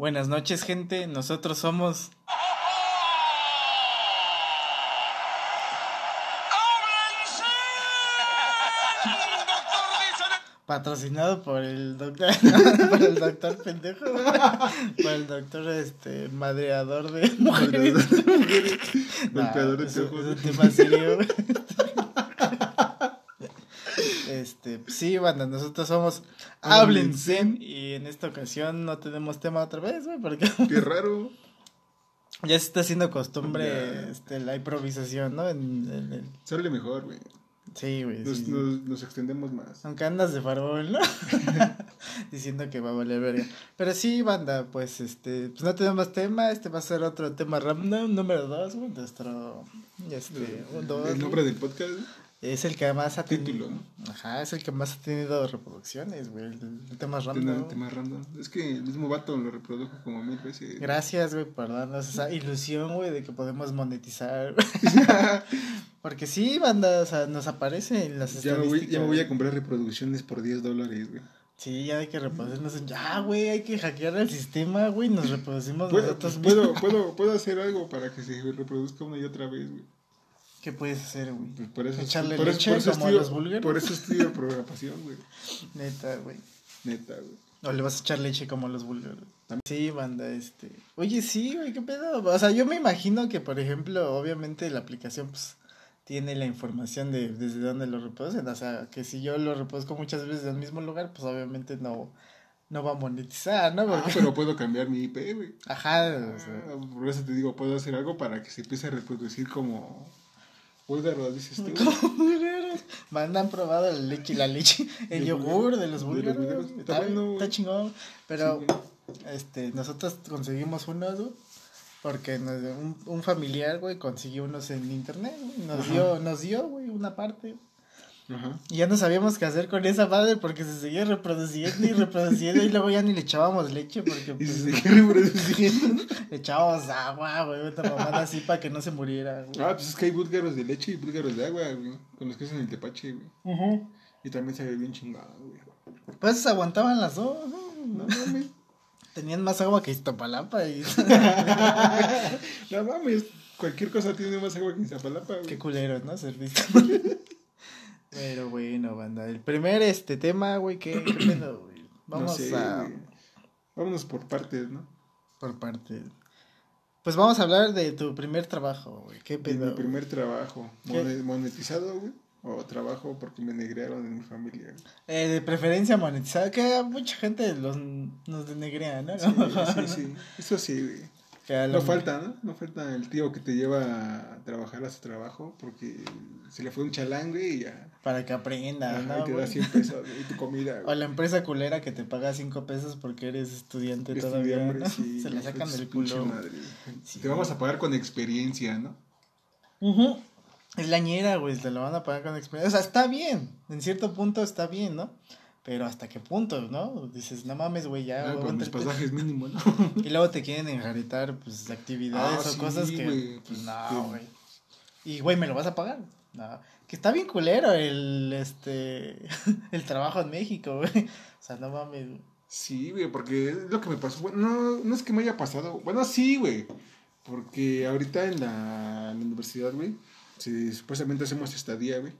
Buenas noches, gente. Nosotros somos. Patrocinado por el doctor, por el doctor pendejo, por el doctor este madreador de mujeres. Golpeador de es, un tema serio. Este, sí, banda, nosotros somos Háblense. Y en esta ocasión no tenemos tema otra vez, güey, porque. Qué raro. Ya se está haciendo costumbre este, la improvisación, ¿no? En, Sale mejor, güey. Sí, güey. Nos, nos, extendemos más. Aunque andas de farol, ¿no? Diciendo que va a valer verga. Pero sí, banda, pues este, pues no tenemos tema, este va a ser otro tema random, número dos, güey, nuestro, este, El nombre del podcast. Es el que más ha tenido. Ajá, es el que más ha tenido reproducciones, güey. El, tema random. El tema random. Es que el mismo vato lo reprodujo como mil veces. Gracias, güey, por darnos esa ilusión, güey, de que podemos monetizar. Porque sí, banda, o sea, nos aparece en las ya. Me voy, ya me voy a comprar reproducciones por 10 dólares, güey. Sí, ya hay que reproducirnos. Ya, güey, hay que hackear el sistema, güey. Nos reproducimos nosotros puedo, puedo, puedo hacer algo para que se reproduzca una y otra vez, güey. ¿Qué puedes hacer, güey? Pues por eso, Echarle leche como a los búlgaros. Por eso estudio programación, güey. Neta, güey. Neta, güey. O le vas a echar leche como a los búlgaros. Sí, banda, este. Oye, sí, güey, qué pedo. O sea, yo me imagino que, por ejemplo, obviamente la aplicación, pues, tiene la información de desde dónde lo reproducen. O sea, que si yo lo reproduzco muchas veces en el mismo lugar, pues obviamente no, no va a monetizar, ¿no? Ah, pero puedo cambiar mi IP, güey. Ajá. Ah, por eso te digo, puedo hacer algo para que se empiece a reproducir como Búlgaros, dices tú. Mandan probado la leche, la leche, el yogur de los búlgaros. Está, está, chingón. Pero este, nosotros conseguimos unos, porque un, un, familiar, güey, consiguió unos en internet, Nos dio, nos dio, güey, una parte. Y ya no sabíamos qué hacer con esa madre porque se seguía reproduciendo y reproduciendo y luego ya ni le echábamos leche porque pues, y se pues, seguía reproduciendo. le echábamos agua, güey, otra mamada así para que no se muriera, güey. Ah, pues es que hay búlgaros de leche y búlgaros de agua, güey, con los que hacen el tepache, güey. Y también se ve bien chingado, güey. Pues aguantaban las dos, ¿no? No mames. Tenían más agua que Iztapalapa y... no mames, cualquier cosa tiene más agua que Iztapalapa, güey. Qué culero, ¿no? Servicio. Pero bueno, banda. El primer este tema, güey, ¿qué, qué pedo, güey? Vamos a. Vámonos por partes, ¿no? Por partes. Pues vamos a hablar de tu primer trabajo, güey. ¿Qué pedo? De mi primer trabajo. ¿Monetizado, güey? O trabajo porque me negrearon en mi familia. Eh, de preferencia monetizado, que mucha gente los, nos denegrea, ¿no? Sí, sí, sí. Eso sí, güey. No falta, ¿no? No falta el tío que te lleva a trabajar a su trabajo porque se le fue un chalangue y ya. Para que aprenda, ¿no? Y te da 100 pesos y tu comida. O la empresa culera que te paga 5 pesos porque eres estudiante todavía. se la sacan del culo. Madre. Te vamos a pagar con experiencia, ¿no? Es la ñera, güey, te lo van a pagar con experiencia. O sea, está bien, en cierto punto está bien, ¿no? Pero hasta qué punto, ¿no? Dices, no mames, güey, ya. mis pasajes mínimos, ¿no? y luego te quieren enjaretar, pues, actividades ah, o cosas que. pues, no, güey. Y, güey, ¿me lo vas a pagar? No. Que está bien culero el, este, el trabajo en México, güey. O sea, no mames, Sí, güey, porque es lo que me pasó. Bueno, no, no es que me haya pasado. Bueno, sí, güey. Porque ahorita en la, en la universidad, güey, si supuestamente hacemos estadía, güey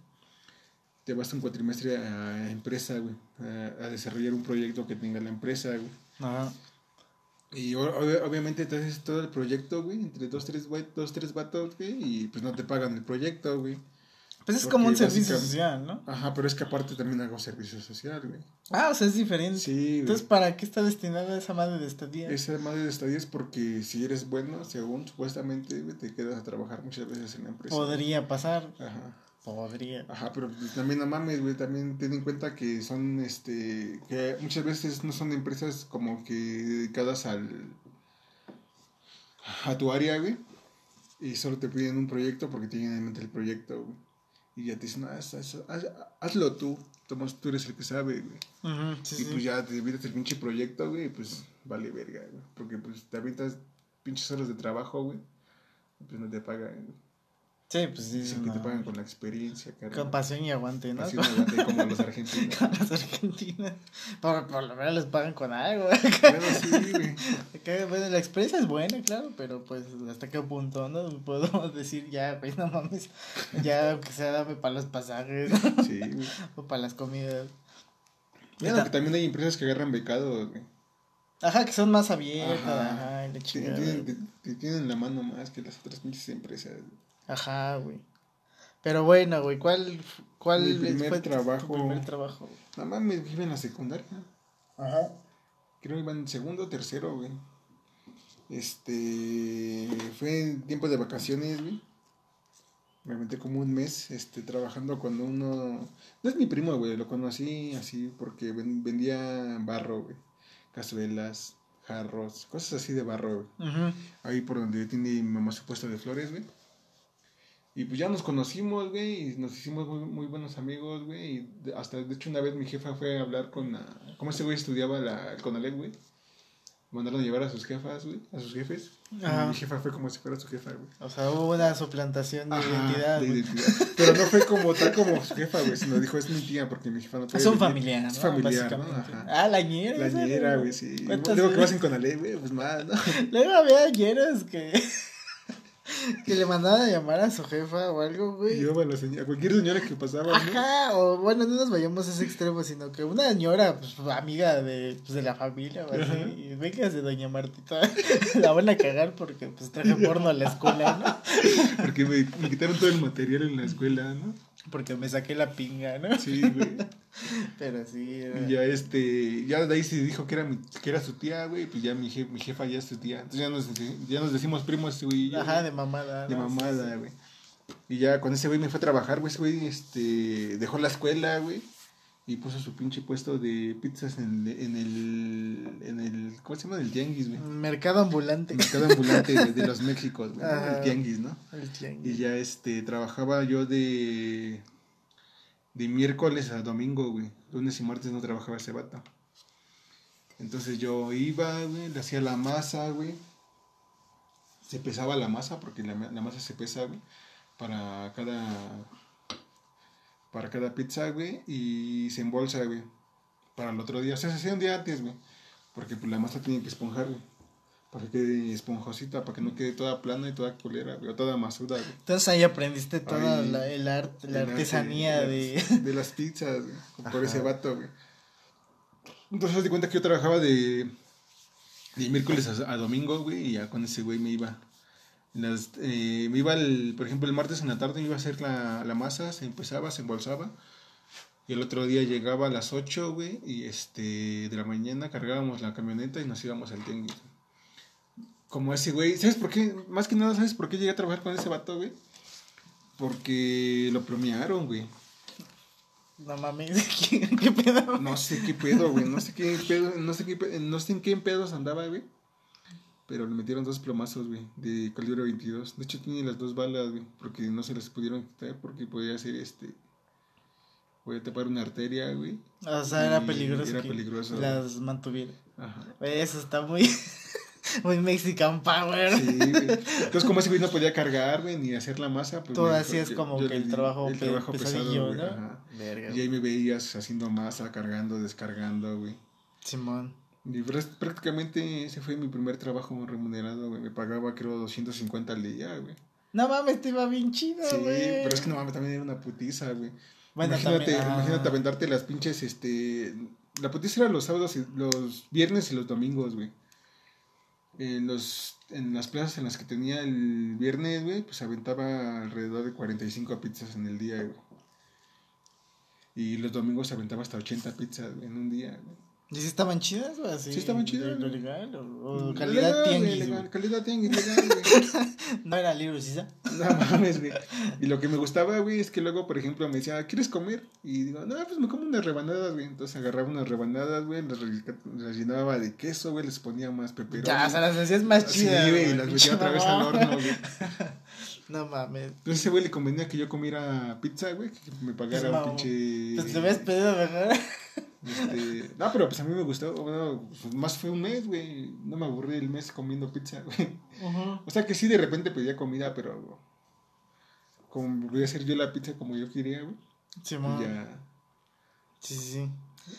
te vas un cuatrimestre a empresa, güey, a, desarrollar un proyecto que tenga la empresa, güey. Ajá. Y obviamente te haces todo el proyecto, güey, entre dos, tres, güey, dos, tres vatos, güey, y pues no te pagan el proyecto, güey. Pues es como un servicio social, ¿no? Ajá, pero es que aparte también hago servicio social, güey. Ah, o sea, es diferente. Sí, Entonces, ¿para qué está destinada esa madre de estadía? Esa madre de estadía es porque si eres bueno, según supuestamente, te quedas a trabajar muchas veces en la empresa. Podría pasar. Ajá. Podría. Ajá, pero pues, también no mames, güey, también ten en cuenta que son, este, que muchas veces no son empresas como que dedicadas al, a tu área, güey, y solo te piden un proyecto porque tienen en mente el proyecto, güey, y ya te dicen, ah, hazlo tú, Tomás, tú eres el que sabe, güey, y pues ya te evitas el pinche proyecto, güey, y pues vale verga, güey, porque pues te avientas pinches horas de trabajo, güey, pues no te pagan, güey. Sí, pues sí. Dicen que te pagan con la experiencia, cara. Con pasión y aguante, ¿no? Pasión y aguante, como los argentinos. con los argentinos. Por, por lo menos les pagan con algo. Bueno, sí, güey. bueno, la experiencia es buena, claro, pero pues hasta qué punto, ¿no? Puedo decir, ya, güey, no mames. Ya, aunque sea, dame para los pasajes. Sí, güey. o para las comidas. Bueno, que también hay empresas que agarran becados, güey. Ajá, que son más abiertas, ajá, y Tienen, que, tienen la mano más que las otras pinches empresas. Ajá, güey. Pero bueno, güey, ¿cuál, cuál Mi primer fue trabajo? Tu primer trabajo? Nada más me iba en la secundaria. Ajá. Creo que iba en segundo o tercero, güey. Este. Fue en tiempo de vacaciones, güey. Me metí como un mes este, trabajando con uno. No es mi primo, güey. Lo conocí así porque vendía barro, güey. Cazuelas, jarros, cosas así de barro, güey. Ahí por donde tiene mi mamá su puesto de flores, güey. Y pues ya nos conocimos, güey, y nos hicimos muy, muy buenos amigos, güey. Y hasta, de hecho, una vez mi jefa fue a hablar con la... ¿Cómo ese güey estudiaba la, el Conalep, güey? Mandaron a llevar a sus jefas, güey, a sus jefes. Y mi jefa fue como si fuera su jefa, güey. O sea, hubo una suplantación de identidad. De identidad. Pero no fue como tal como su jefa, güey, sino dijo, es mi tía, porque mi jefa no. Es un familiar, ¿no? Es familiar, ¿no? Ajá. Ah, la ñera. La ñera, güey, sí. Luego que vas en Conalep, güey, pues más, ¿no? Luego había ñeras que que le mandaban a llamar a su jefa o algo, güey. Yo, bueno, a cualquier señora que pasaba. Ajá, o bueno, no nos vayamos a ese extremo, sino que una señora, pues, amiga de, pues, de la familia, o así, y vengas de doña Martita, la van a cagar porque, pues, traje porno a la escuela, ¿no? Porque me, me quitaron todo el material en la escuela, ¿no? Porque me saqué la pinga, ¿no? Sí, güey. Pero sí. Y ya este, ya de ahí se dijo que era mi, que era su tía, güey, pues ya mi, mi jefa ya es su tía. Entonces ya nos, ya nos decimos primos, güey. Ajá, de mamada. De mamada, güey. Y ya con ese güey me fue a trabajar, güey, ese güey, este, dejó la escuela, güey y puso su pinche puesto de pizzas en, en el en el ¿cómo se llama? el tianguis, güey. Mercado ambulante. Mercado ambulante de, los Méxicos, güey, el tianguis, ¿no? El tianguis. Y ya este trabajaba yo de de miércoles a domingo, güey. Lunes y martes no trabajaba ese vato. Entonces yo iba, güey, le hacía la masa, güey. Se pesaba la masa porque la, la masa se pesa, güey, para cada para cada pizza, güey, y se embolsa, güey, para el otro día. O sea, se hacía un día antes, güey, porque pues la masa tiene que esponjar, güey, para que quede esponjosita, para que no quede toda plana y toda culera, güey, o toda masuda, güey. Entonces ahí aprendiste toda la, el arte, la artesanía de... De las pizzas, güey, por ese vato, güey. Entonces, te di cuenta que yo trabajaba de, de miércoles a, a domingo, güey, y ya con ese güey me iba las, eh, me iba, el, por ejemplo, el martes en la tarde me iba a hacer la, la masa, se empezaba, se embolsaba. Y el otro día llegaba a las 8, güey, y este, de la mañana cargábamos la camioneta y nos íbamos al tianguis. Como ese güey, ¿sabes por qué? Más que nada, ¿sabes por qué llegué a trabajar con ese vato, güey? Porque lo premiaron, güey. No mames, ¿qué, qué pedo? No sé qué pedo, güey, no sé qué pedo, no sé qué, no sé en qué pedos andaba, güey. Pero le metieron dos plomazos, güey, de calibre 22. De hecho, tiene las dos balas, güey, porque no se las pudieron quitar porque podía ser este. Podía tapar una arteria, güey. O sea, era peligroso. Era peligroso. Las mantuviera. Ajá. Eso está muy. muy Mexican Power. Sí, güey. Entonces, como ese güey no podía cargar, güey, ni hacer la masa, pues. Todo así es como que el trabajo, el trabajo pesado, ¿no? Ajá. Y ahí me veías haciendo masa, cargando, descargando, güey. Simón. Y prácticamente ese fue mi primer trabajo remunerado, güey. Me pagaba, creo, 250 al día, güey. No mames, te iba bien chido, güey. Sí, pero es que no mames, también era una putiza, güey. Bueno, imagínate, también, imagínate aventarte las pinches, este... La putiza era los sábados, y, los viernes y los domingos, güey. En, los, en las plazas en las que tenía el viernes, güey, pues aventaba alrededor de 45 pizzas en el día, güey. Y los domingos aventaba hasta 80 pizzas en un día, güey. ¿Y si estaban chidas o así? Sí, estaban chidas. ¿Lo legal o, calidad tianguis? Legal, calidad tianguis, legal, güey. ¿No era libro, ¿sí? No mames, güey. Y lo que me gustaba, güey, es que luego, por ejemplo, me decía, ¿quieres comer? Y digo, no, pues me como unas rebanadas, güey. Entonces agarraba unas rebanadas, güey, las, las llenaba de queso, güey, les ponía más peperón. Ya, o sea, las hacías más chidas. Sí, güey, y las metía otra vez al horno, güey. No mames. Entonces ese güey le convenía que yo comiera pizza, güey, que me pagara pues, un pinche. Pues te habías pedido, ¿verdad? Este, no, pero pues a mí me gustó. Bueno, pues más fue un mes, güey. No me aburrí el mes comiendo pizza, güey. O sea que sí, de repente pedía comida, pero. como voy a hacer yo la pizza como yo quería, güey. Sí, y ya. Sí, sí, sí.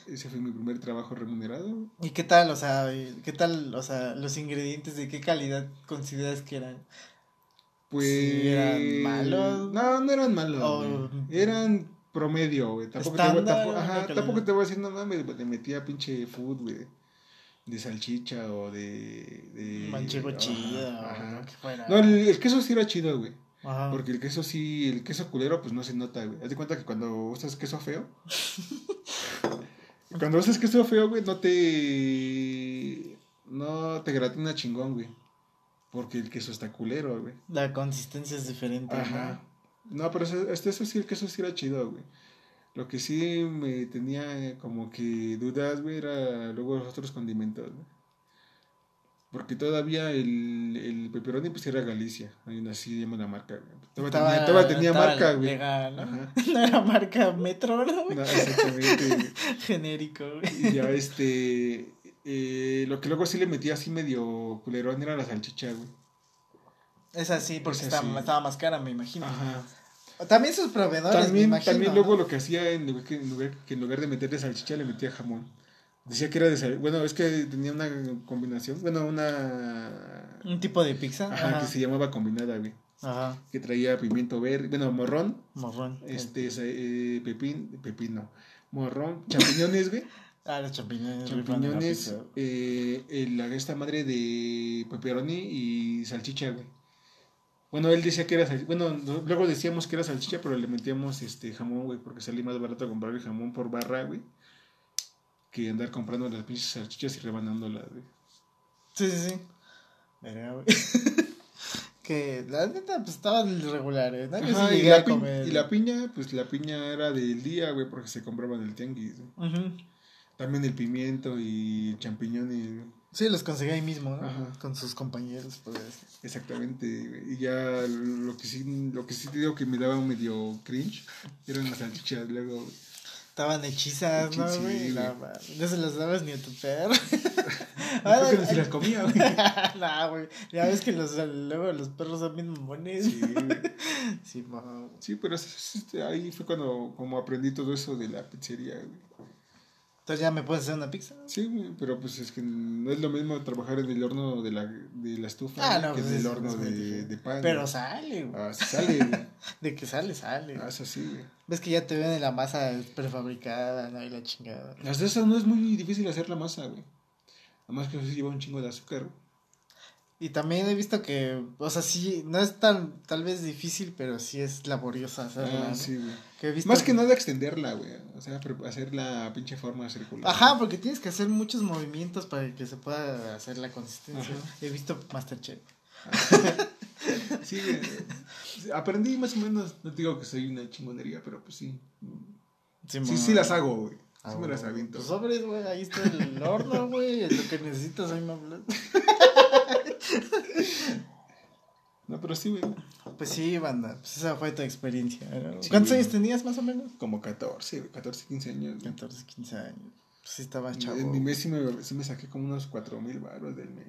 Ese fue mi primer trabajo remunerado. ¿Y qué tal, o sea, qué tal, o sea, los ingredientes, de qué calidad consideras que eran? Pues. ¿Eran malos? No, no eran malos. Eran promedio, güey. Tampoco, te voy, tampoco, ajá, tampoco te voy a decir, no mames, le metía pinche food, güey. De salchicha o de. de Manchego chido. Ajá. No, el, el, queso sí era chido, güey. Ajá. Porque el queso sí, el queso culero, pues no se nota, güey. Haz de cuenta que cuando usas queso feo. cuando usas queso feo, güey, no te. No te gratina chingón, güey. Porque el queso está culero, güey. La consistencia es diferente. Ajá. No, pero eso, este, eso sí, el queso sí era chido, güey. Lo que sí me tenía como que dudas, güey, era luego los otros condimentos, güey. Porque todavía el, el pepperoni pues era Galicia, así llama la marca, güey. Todavía tenía, marca, güey. Legal, ¿no? no era marca Metro, ¿no? no exactamente. Genérico, güey. Y ya este, eh, lo que luego sí le metía así medio culerón era la salchicha, güey. Es así, porque estaba, estaba más cara, me imagino. Ajá. También sus proveedores, también, me imagino, También luego lo que hacía, en lugar, que, en lugar, que en lugar de meterle salchicha, le metía jamón. Decía que era de Bueno, es que tenía una combinación. Bueno, una. Un tipo de pizza. Ajá, que se llamaba combinada, güey. Ajá. Que traía pimiento verde. Bueno, morrón. Morrón. Este, eh, pepín. Pepino. Morrón. Champiñones, güey. Ah, los champiñones. Champiñones. Eh, esta madre de pepperoni y salchicha, güey. Bueno, él decía que era salchicha. Bueno, luego decíamos que era salchicha, pero le metíamos este jamón, güey, porque salía más barato comprar el jamón por barra, güey, que andar comprando las pinches salchichas y rebanándolas, güey. Sí, sí, sí. güey. que la neta, pues estaban regulares, ¿no? Ajá, y, la comer. y la piña, pues la piña era del día, güey, porque se compraba en el tianguis. También el pimiento y el champiñón y Sí, los conseguí ahí mismo, ¿no? Con sus compañeros, pues. Exactamente. Y ya lo que sí, lo que sí te digo que me daba un medio cringe eran las salchichas, luego. Estaban hechizas, ¿no, güey? No, no se las dabas ni a tu perro. Creo que no se las comía, güey. no, güey. Ya ves que los, luego los perros son bien mamones. Sí, sí, sí, pero ahí fue cuando como aprendí todo eso de la pizzería, güey. Entonces ya me puedes hacer una pizza. Sí, pero pues es que no es lo mismo trabajar en el horno de la, de la estufa ah, no, que pues en el horno de, de, pan. Pero sale, güey. Ah, sale, güey. de que sale, sale. Ah, eso sí, güey. Ves que ya te ven la masa prefabricada, ¿no? Y la chingada. Las de esas no es muy difícil hacer la masa, güey. Además que eso lleva un chingo de azúcar, güey. Y también he visto que, o sea, sí, no es tan, tal vez difícil, pero sí es laboriosa hacerla. Ah, sí, güey. Más que nada extenderla, güey. O sea, hacer la pinche forma circular. Ajá, porque tienes que hacer muchos movimientos para que se pueda hacer la consistencia. He visto Masterchef. sí, güey. Aprendí más o menos, no digo que soy una chingonería, pero pues sí. Sí, sí, las hago, güey. Sí me las aviento. Pues sobres, güey, ahí está el horno, güey. Lo que necesitas ahí me hablas. No, pero sí, güey. Pues sí, banda. Pues esa fue tu experiencia. ¿Cuántos años tenías más o menos? Como 14, güey. 14, 15 años. 14, 15 años. Pues sí, estaba chavo. En mi mes sí me, sí me saqué como unos 4 mil baros del mes,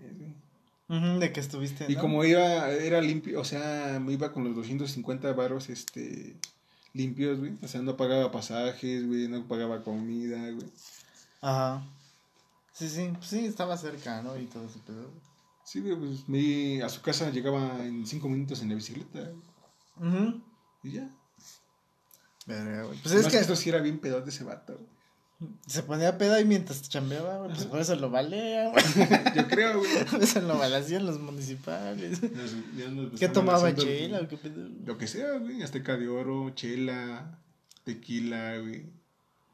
güey. de que estuviste. Y como iba, era limpio, o sea, me iba con los 250 baros, este, limpios, güey. O sea, no pagaba pasajes, güey, no pagaba comida, güey. Ajá. Sí, sí, pues sí, estaba cerca, ¿no? Y todo ese pedo. Sí, pues me, a su casa llegaba en cinco minutos en la bicicleta. Uh Y ya. Pues es que... esto sí era bien pedo de ese vato. Se ponía pedo y mientras chambeaba, güey. Pues por eso lo valía, güey. Yo creo, güey. eso lo valían los municipales. ¿Qué tomaba chela o qué pedo? Lo que sea, güey. Azteca de oro, chela, tequila, güey.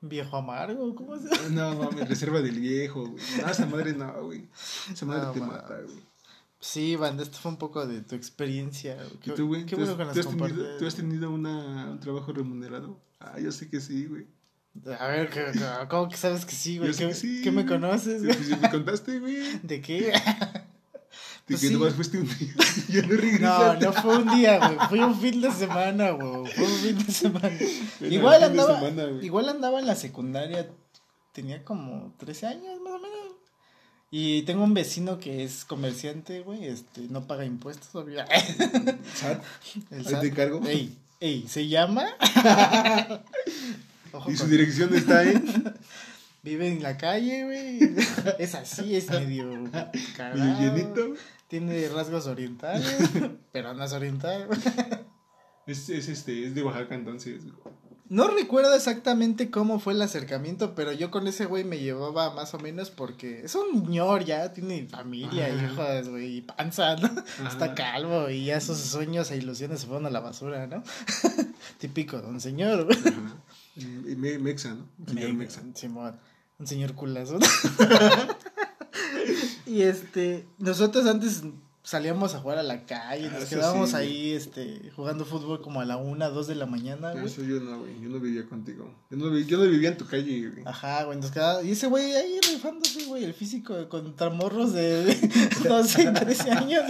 Viejo amargo, ¿cómo se No, mames, reserva del viejo, güey. No, esa madre no, güey. Esa madre te mata, güey. Sí, banda, esto fue un poco de tu experiencia. ¿Y tú, güey? Qué bueno que ¿tú has, tenido, ¿Tú has tenido una, un trabajo remunerado? Ah, yo sé que sí, güey. A ver, ¿cómo que sabes que sí, güey? ¿Qué, sí, ¿Qué me conoces, güey? Pues, me contaste, güey. ¿De qué? De pues que nomás fuiste un día. Yo no No, no fue un día, güey. Fue un fin de semana, güey. Fue un fin de semana. igual andaba. igual andaba en la secundaria. Tenía como 13 años, más o menos. Y tengo un vecino que es comerciante, güey. Este, no paga impuestos, obvio. ¿SAT? El SAT. te cargo? Ey, Ey, ¿se llama? y su dirección está ahí. Vive en la calle, güey. Es así, es medio cagado. llenito. Tiene rasgos orientales, pero no es oriental. Es, es, este, es de Oaxaca entonces. No recuerdo exactamente cómo fue el acercamiento, pero yo con ese güey me llevaba más o menos porque es un señor ya, tiene familia, hijos, güey, y panza, ¿no? Está calvo y ya sus sueños e ilusiones se fueron a la basura, ¿no? Típico de un señor, güey. Y mexa, ¿no? Un señor mexa. un señor culazo. y este, nosotros antes salíamos a jugar a la calle, nos ah, quedábamos ahí este, jugando fútbol como a la una, dos de la mañana, güey. Eso yo no, güey, yo no vivía contigo. Yo no, yo no vivía en tu calle, güey. Ajá, güey, nos quedábamos, y ese güey ahí rifándose, güey, el físico contra morros de, de 12, 13 años,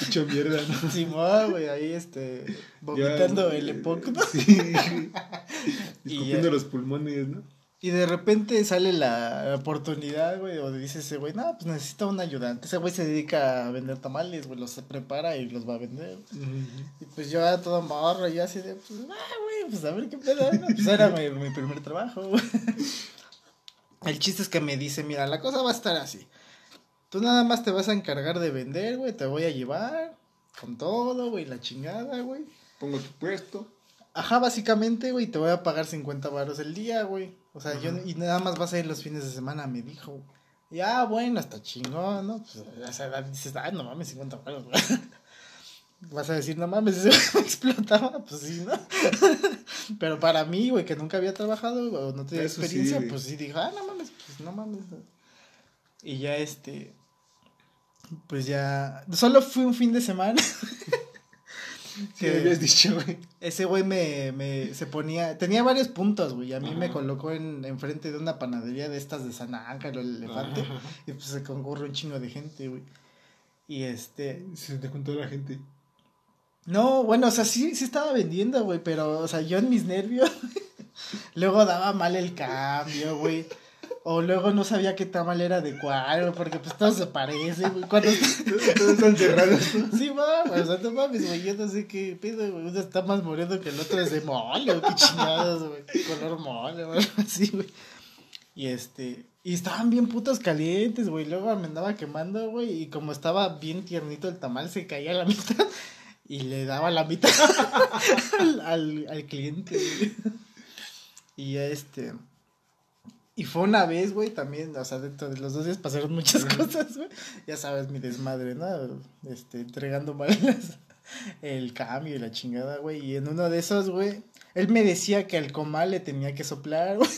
Mucha mierda, ¿no? Simón, güey, ahí este, vomitando el epoc, ¿no? Sí. Escupiendo los pulmones, ¿no? Y de repente sale la oportunidad, güey, o dice ese güey, no, pues necesita un ayudante. Ese güey se dedica a vender tamales, güey, los prepara y los va a vender. Y pues yo a todo morro, y así de, pues, ah, güey, pues a ver qué pedo. Pues era mi, mi primer trabajo, güey. El chiste es que me dice, mira, la cosa va a estar así. Tú nada más te vas a encargar de vender, güey, te voy a llevar con todo, güey, la chingada, güey. Pongo tu puesto. Ajá, básicamente, güey, te voy a pagar 50 baros el día, güey. O sea, yo, y nada más vas a ir los fines de semana, me dijo. Ya, bueno, hasta chingón, ¿no? Pues a esa edad dices, ay, no mames, 50 baros, güey. Vas a decir, no mames, ese me explotaba, pues sí, ¿no? Pero para mí, güey, que nunca había trabajado o no tenía experiencia, pues sí dije, ah, no mames, pues no mames. Y ya este, pues ya, solo fui un fin de semana. que habías dicho, güey. Ese güey me, me, se ponía, tenía varios puntos, güey. A mí me colocó en, enfrente de una panadería de estas de San Ángel el elefante. Y pues se concurre un chingo de gente, güey. Y este. Se te juntó la gente. No, bueno, o sea, sí, sí estaba vendiendo, güey, pero, o sea, yo en mis nervios. Luego daba mal el cambio, güey. O luego no sabía qué tamal era de cuál, porque pues todo se parece, güey. Cuando... Todos están cerrados. Sí, va, o sea, no mames, güey, yo no sé qué pedo, güey. Uno está más moreno que el otro es de mole, o qué chingados, güey. Color mole, güey, así, güey. Y este, y estaban bien putos calientes, güey. Luego me andaba quemando, güey. Y como estaba bien tiernito el tamal, se caía a la mitad. Y le daba la mitad al, al, al cliente, güey. Y ya este. Y fue una vez, güey, también, o sea, dentro de los dos días pasaron muchas cosas, güey. Ya sabes, mi desmadre, ¿no? Este, entregando mal el cambio y la chingada, güey. Y en uno de esos, güey, él me decía que al comal le tenía que soplar, güey.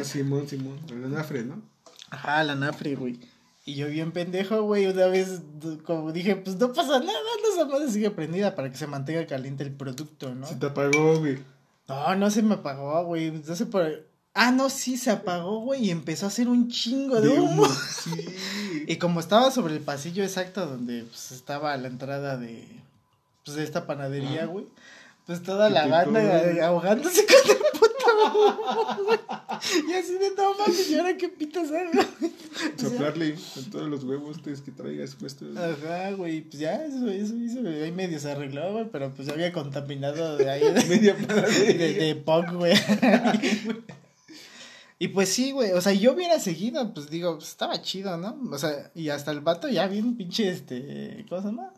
Ah, Simón, Simón. La nafre, ¿no? Ajá, la nafre, güey. Y yo bien pendejo, güey, una vez, como dije, pues no pasa nada, esa madre sigue prendida para que se mantenga caliente el producto, ¿no? Se te apagó, güey. No, no se me apagó, güey. No sé por... Ah, no, sí, se apagó, güey, y empezó a hacer un chingo de, humo. Sí. y como estaba sobre el pasillo exacto donde pues, estaba la entrada de, pues, de esta panadería, güey, pues toda la banda ahogándose con el puto. Y así de no mames, ¿y ahora qué pitas hago? Soplarle con todos los huevos que traigas puesto. Ajá, güey, pues ya, eso, eso, eso, ahí medio se arregló, güey, pero pues ya había contaminado de ahí. De, Media de, de, de punk, güey. Y pues sí, güey, o sea, yo hubiera seguido, pues digo, pues, estaba chido, ¿no? O sea, y hasta el vato ya bien pinche, este, ¿cómo se llama?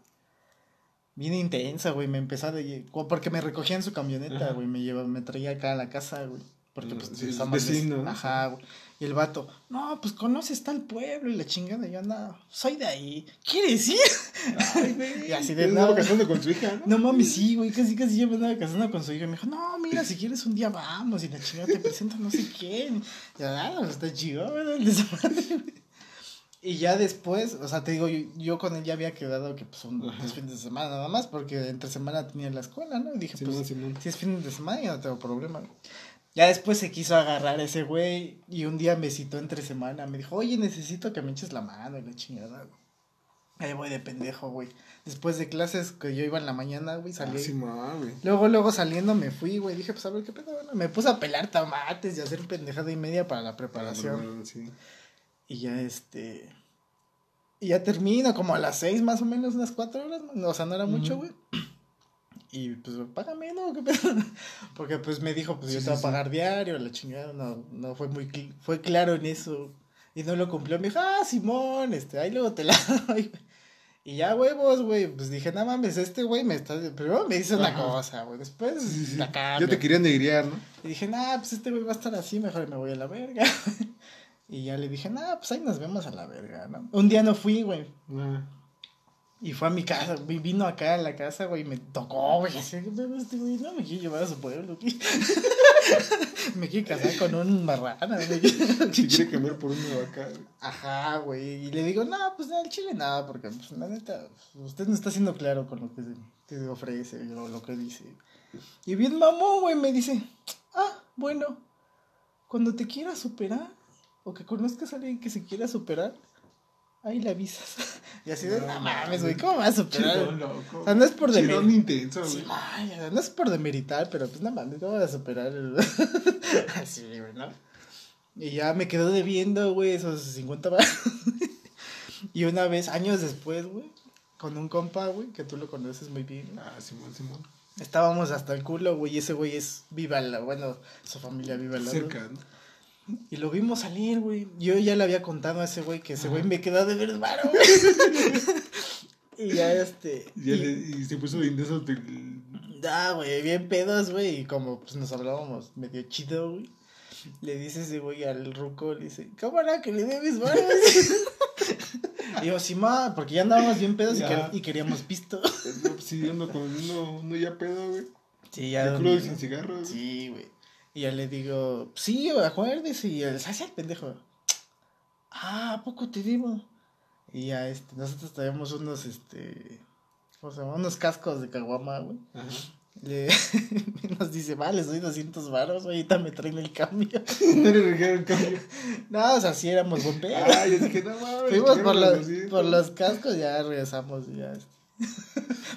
Bien intensa, güey, me empezó a... De, porque me recogía en su camioneta, güey, me lleva, me traía acá a la casa, güey. Porque pues sí, vecinos. Ajá, güey. Y el vato, no, pues conoces tal pueblo y la chingada. Y yo, no, soy de ahí. ¿Quieres ir? Ay, güey. y así de no. casando con su hija, ¿no? No mames, sí, güey. Casi, casi yo me andaba casando con su hija. Y me dijo, no, mira, si quieres un día vamos. Y la chingada te presenta no sé quién. Y yo, ah, pues está chido, güey. Y ya después, o sea, te digo, yo, con él ya había quedado que pues un dos fines de semana nada más, porque entre semana tenía la escuela, ¿no? Y dije, pues, si es fin de semana ya no tengo problema. Ya después se quiso agarrar ese güey y un día me citó entre semana. Me dijo, oye, necesito que me eches la mano y la chingada, Ahí voy de pendejo, güey. Después de clases que yo iba en la mañana, güey, salí. Ah, güey. Luego, luego saliendo me fui, güey. Dije, pues a ver qué pedo, Me puse a pelar tomates y hacer pendejada y media para la preparación. Y ya este. Y ya termino como a las seis más o menos, unas cuatro horas. O sea, no era mucho, güey. Y pues, págame, ¿no? ¿Qué pedo? Porque pues me dijo, pues yo te voy a pagar diario, la chingada. No, no fue muy, fue claro en eso. Y no lo cumplió. Me dijo, ah, Simón, este, ahí luego te la doy. Y ya, huevos, güey, pues dije, no mames, este güey me está... Primero me dice una cosa, güey, después la cambia. Yo te quería negriar, ¿no? Y dije, nah, pues este güey va a estar así, mejor me voy a la verga. y ya le dije, nah, pues ahí nos vemos a la verga, ¿no? Un día no fui, güey. Ah. Y fue a mi casa, vino acá a la casa, güey, me tocó, güey, así, este güey, no me quiere llevar a su pueblo, güey. me quiere casar con un marrana, güey. Se quiere cambiar por una vaca, güey. Ajá, güey, y le digo, no, pues al chile nada, porque, pues, la neta, usted no está siendo claro con lo que, que ofrece, o lo que dice. Y bien mamón, güey, me dice, ah, bueno, cuando te quieras superar, o que conozcas a alguien que se quiera superar, ahí le avisas. Y así de, no, mames, güey, ¿cómo vas a superar? O sea, no es por demeritar. intenso, güey. no es por demeritar, pero pues no mames, ¿cómo vas a superar? así, güey, ¿no? Y ya me quedó debiendo, güey, esos 50 baros. y una vez, años después, güey, con un compa, güey, que tú lo conoces muy bien. Ah, Simón, Simón. Estábamos hasta el culo, güey, y ese güey es viva la, bueno, su familia viva la. Cerca, ¿no? Y lo vimos salir, güey. Yo ya le había contado a ese güey que ese güey me quedó de ver varo, y ya este. y, se puso de intenso. Ah, güey, bien pedos, güey. Y como pues nos hablábamos medio chido, güey. Le dice ese güey al ruco, le dice, cámara, que le debes varo. y yo, sí, ma, porque ya andábamos bien pedos y, queríamos pisto. sí, ando con uno, uno ya pedo, güey. Sí, ya. De crudo sin cigarro. Sí, güey. Y ya le digo, sí, acuérdese. Y él se hace el pendejo. Ah, ¿a poco te digo? Y ya, este, nosotros traemos unos, este, ¿cómo se llama? Unos cascos de caguama, güey. Le, nos dice, vale, les doy 200 varos, ahorita me traen el cambio. ¿No le el cambio? No, o sea, sí éramos buen pedo. Ah, yo dije, no mames. Fuimos por, los, por los cascos, ya regresamos, ya, este.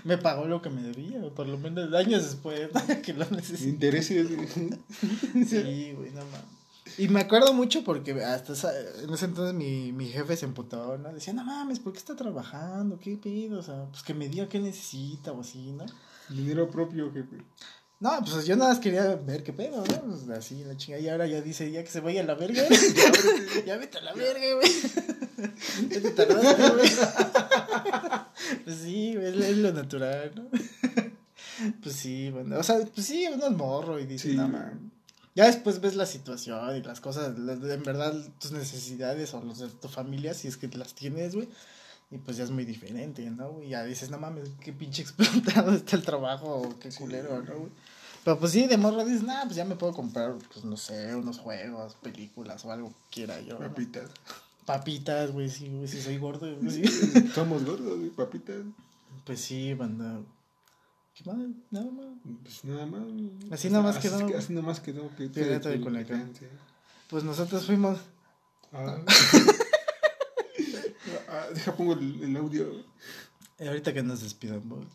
Me pagó lo que me debía, por lo menos años después que lo necesité. Intereses. sí, güey, no mames. Y me acuerdo mucho porque hasta en ese entonces mi, mi jefe se emputó, ¿no? Decía, no mames, ¿por qué está trabajando? ¿Qué pido? O sea, pues que me diga qué necesita o así, ¿no? Dinero propio, jefe. No, pues yo nada más quería ver qué pedo, ¿no? Pues así, la chingada. Y ahora ya dice, ya que se vaya a la verga. ya vete a la verga, güey. ya te tardaste, güey. pues sí, güey, es lo natural, ¿no? pues sí, bueno. O sea, pues sí, uno es morro y dice, no, man. Ya después ves la situación y las cosas, en verdad, tus necesidades o los de tu familia, si es que las tienes, güey. Y pues ya es muy diferente, ¿no? Y ya dices, no mames, qué pinche explotado está el trabajo, qué culero, ¿no, güey? Pero pues sí, de morro dices, nah, pues ya me puedo comprar, pues no sé, unos juegos, películas o algo que quiera yo. Papitas. Papitas, güey, sí, güey, si soy gordo, güey. Somos gordos, güey, papitas. Pues sí, banda. ¿Qué más? Nada más. Pues nada más. Así nada más quedó. Así nada más quedó. Que con la Pues nosotros fuimos. Ah. ah, deja pongo el, el audio. Ahorita que nos despidamos.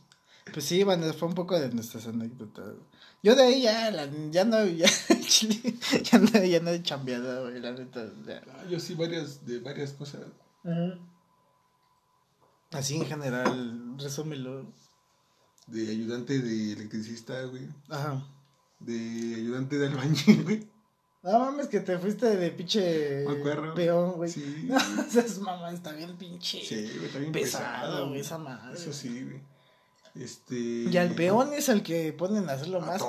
Pues sí, bueno, fue un poco de nuestras anécdotas. Yo de ahí ya, la, ya no, ya, ya no, ya no he chambeado, güey, la neta. Ah, yo sí, varias, de varias cosas. Así en general, resúmelo. De ayudante de electricista, güey. Ajá. De ayudante de albañil, güey. No mames, que te fuiste de pinche peón, güey. Sí. No, esas mamá está bien pinche. Sí, güey, está bien pesado, güey, esa madre. Eso sí, güey. Este. Y al peón es el que ponen a hacerlo más